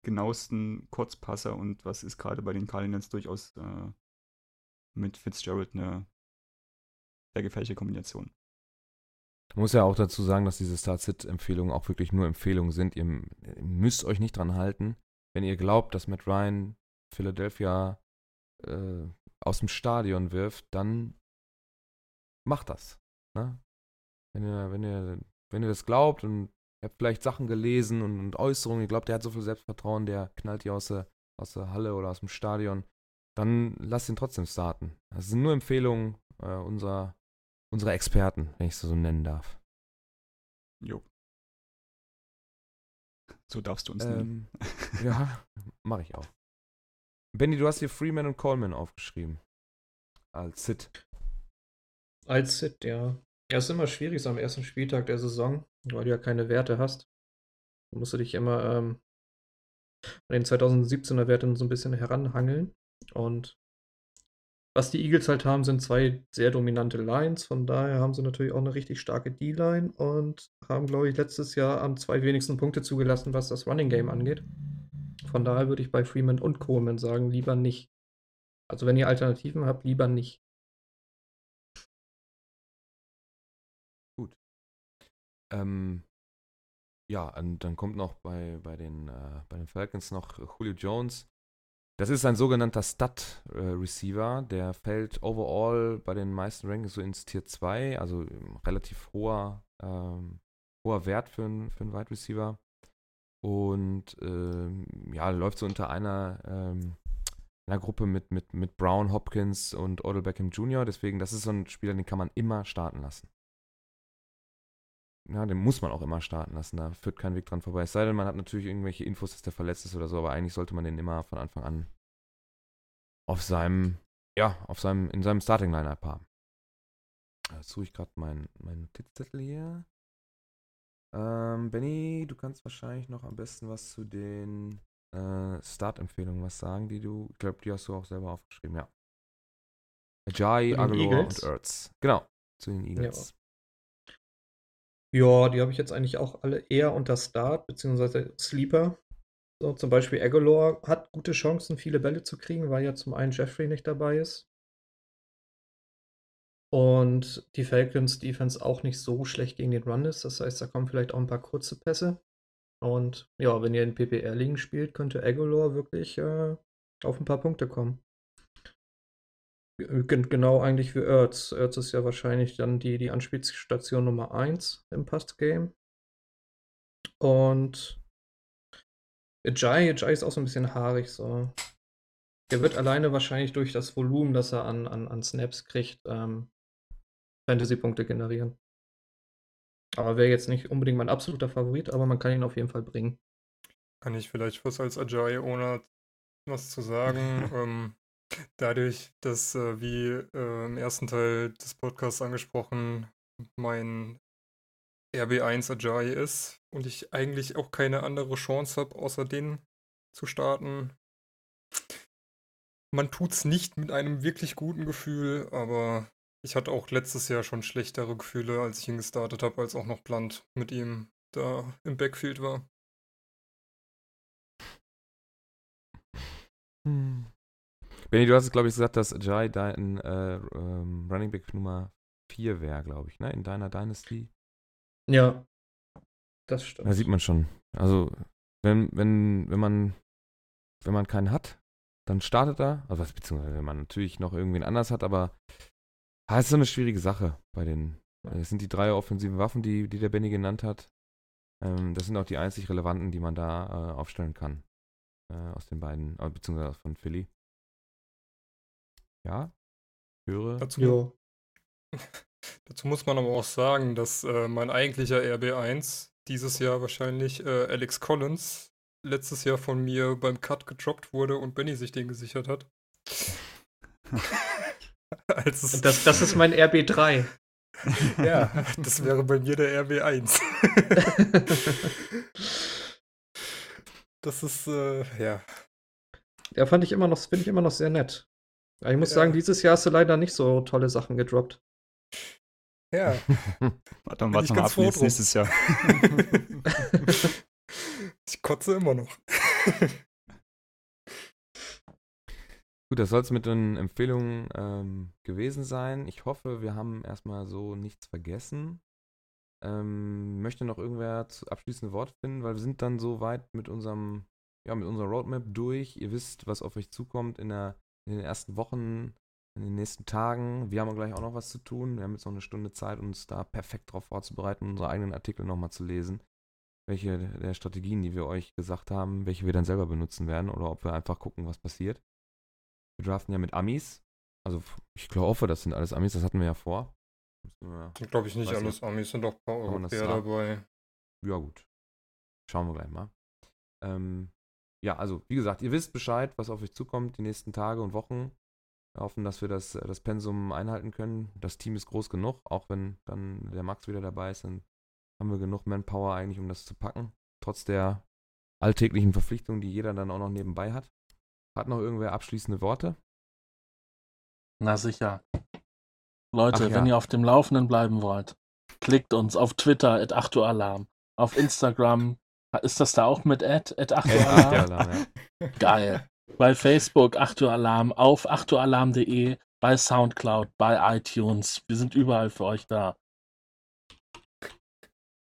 genauesten Kurzpasser und was ist gerade bei den Cardinals durchaus äh, mit Fitzgerald eine sehr gefährliche Kombination. Ich muss ja auch dazu sagen, dass diese Start-Sit-Empfehlungen auch wirklich nur Empfehlungen sind. Ihr müsst euch nicht dran halten. Wenn ihr glaubt, dass Matt Ryan Philadelphia äh, aus dem Stadion wirft, dann macht das. Ne? Wenn, ihr, wenn, ihr, wenn ihr das glaubt und ihr habt vielleicht Sachen gelesen und, und Äußerungen, ihr glaubt, der hat so viel Selbstvertrauen, der knallt die aus der, aus der Halle oder aus dem Stadion, dann lasst ihn trotzdem starten. Das sind nur Empfehlungen äh, unserer, unserer Experten, wenn ich es so nennen darf. Jo. So darfst du uns nennen. Ähm, ja, mache ich auch. Benny, du hast hier Freeman und Coleman aufgeschrieben. Als Sit. Als Sit, ja. Ja, ist immer schwierig so am ersten Spieltag der Saison, weil du ja keine Werte hast. Da musst du dich immer ähm, an den 2017er Werten so ein bisschen heranhangeln. Und was die Eagles halt haben, sind zwei sehr dominante Lines. Von daher haben sie natürlich auch eine richtig starke D-Line und haben, glaube ich, letztes Jahr am zwei wenigsten Punkte zugelassen, was das Running Game angeht. Von daher würde ich bei Freeman und Coleman sagen, lieber nicht. Also wenn ihr Alternativen habt, lieber nicht. Ähm, ja, und dann kommt noch bei, bei, den, äh, bei den Falcons noch Julio Jones. Das ist ein sogenannter Stud-Receiver. der fällt overall bei den meisten Rankings so ins Tier 2, also relativ hoher, ähm, hoher Wert für, für einen Wide Receiver. Und ähm, ja, läuft so unter einer, ähm, einer Gruppe mit, mit, mit Brown, Hopkins und Odell Beckham Jr. Deswegen, das ist so ein Spieler, den kann man immer starten lassen. Ja, den muss man auch immer starten lassen. Da führt kein Weg dran vorbei. Es sei denn, man hat natürlich irgendwelche Infos, dass der verletzt ist oder so, aber eigentlich sollte man den immer von Anfang an auf seinem, ja, auf seinem, in seinem Starting-Line-Up haben. Jetzt suche ich gerade meinen mein Notizzettel hier. Ähm, Benny, du kannst wahrscheinlich noch am besten was zu den äh, Start-Empfehlungen was sagen, die du, ich glaube, die hast du auch selber aufgeschrieben, ja. Ajayi, Aguilar und Ertz. Genau, zu den Eagles. Ja, die habe ich jetzt eigentlich auch alle eher unter Start, beziehungsweise Sleeper. So, zum Beispiel Aguilar hat gute Chancen, viele Bälle zu kriegen, weil ja zum einen Jeffrey nicht dabei ist. Und die Falcons Defense auch nicht so schlecht gegen den Run ist. Das heißt, da kommen vielleicht auch ein paar kurze Pässe. Und ja, wenn ihr in PPR-Ligen spielt, könnte Aguilar wirklich äh, auf ein paar Punkte kommen. Genau eigentlich wie Ertz. Ertz ist ja wahrscheinlich dann die, die Anspielstation Nummer 1 im Past-Game. Und Jai, Jai ist auch so ein bisschen haarig so. Der wird alleine wahrscheinlich durch das Volumen, das er an, an, an Snaps kriegt, ähm, Fantasy-Punkte generieren. Aber wäre jetzt nicht unbedingt mein absoluter Favorit, aber man kann ihn auf jeden Fall bringen. Kann ich vielleicht was als Ajay ohne was zu sagen? ähm, Dadurch, dass, äh, wie äh, im ersten Teil des Podcasts angesprochen, mein RB1 Ajay ist und ich eigentlich auch keine andere Chance habe, außer den zu starten. Man tut's nicht mit einem wirklich guten Gefühl, aber ich hatte auch letztes Jahr schon schlechtere Gefühle, als ich ihn gestartet habe, als auch noch Plant mit ihm da im Backfield war. Hm. Benny, du hast es, glaube ich, gesagt, dass Jai dein äh, ähm, Running Back Nummer 4 wäre, glaube ich, ne? In deiner Dynasty. Ja, das stimmt. Da sieht man schon. Also, wenn, wenn, wenn man, wenn man keinen hat, dann startet er. Also, beziehungsweise, wenn man natürlich noch irgendwen anders hat, aber ah, es ist so eine schwierige Sache bei den. Es sind die drei offensiven Waffen, die, die der Benny genannt hat. Ähm, das sind auch die einzig relevanten, die man da äh, aufstellen kann. Äh, aus den beiden, äh, beziehungsweise von Philly. Ja, höre. Dazu, dazu muss man aber auch sagen, dass äh, mein eigentlicher RB1 dieses Jahr wahrscheinlich äh, Alex Collins letztes Jahr von mir beim Cut gedroppt wurde und Benny sich den gesichert hat. das, das ist mein RB3. ja, das wäre bei mir der RB1. das ist, äh, ja. Ja, fand ich immer noch, finde ich immer noch sehr nett. Ja, ich muss ja. sagen, dieses Jahr hast du leider nicht so tolle Sachen gedroppt. Ja. warte mal, warte mal ab jetzt nächstes Jahr. ich kotze immer noch. Gut, das soll es mit den Empfehlungen ähm, gewesen sein. Ich hoffe, wir haben erstmal so nichts vergessen. Ähm, möchte noch irgendwer zu abschließende Worte finden, weil wir sind dann so weit mit unserem, ja, mit unserer Roadmap durch. Ihr wisst, was auf euch zukommt in der in den ersten Wochen, in den nächsten Tagen. Wir haben gleich auch noch was zu tun. Wir haben jetzt noch eine Stunde Zeit, uns da perfekt darauf vorzubereiten, unsere eigenen Artikel nochmal zu lesen. Welche der Strategien, die wir euch gesagt haben, welche wir dann selber benutzen werden oder ob wir einfach gucken, was passiert. Wir draften ja mit Amis. Also ich glaube, das sind alles Amis, das hatten wir ja vor. Glaube ich nicht alles Amis, sind doch ein paar Europäer dabei. Ja gut. Schauen wir gleich mal. Ähm, ja, also wie gesagt, ihr wisst Bescheid, was auf euch zukommt die nächsten Tage und Wochen. Wir hoffen, dass wir das, das Pensum einhalten können. Das Team ist groß genug, auch wenn dann der Max wieder dabei ist, dann haben wir genug Manpower eigentlich, um das zu packen. Trotz der alltäglichen Verpflichtungen, die jeder dann auch noch nebenbei hat. Hat noch irgendwer abschließende Worte? Na sicher. Leute, ja. wenn ihr auf dem Laufenden bleiben wollt, klickt uns auf Twitter at 8 Alarm, auf Instagram ist das da auch mit Ad? Ad 8 Uhr Alarm? ja. Geil. Bei Facebook 8 Uhr Alarm, auf 8 Uhr Alarm.de, bei Soundcloud, bei iTunes. Wir sind überall für euch da.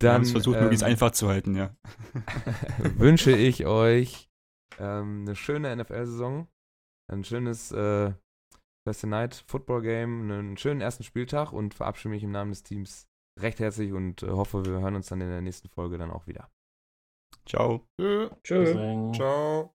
Wir haben Dann es versucht, möglichst ähm, einfach zu halten, ja. wünsche ich euch ähm, eine schöne NFL-Saison, ein schönes äh, Thursday Night Football Game, einen schönen ersten Spieltag und verabschiede mich im Namen des Teams recht herzlich und äh, hoffe, wir hören uns dann in der nächsten Folge dann auch wieder. Ciao. Tschö. Tschö. Ciao.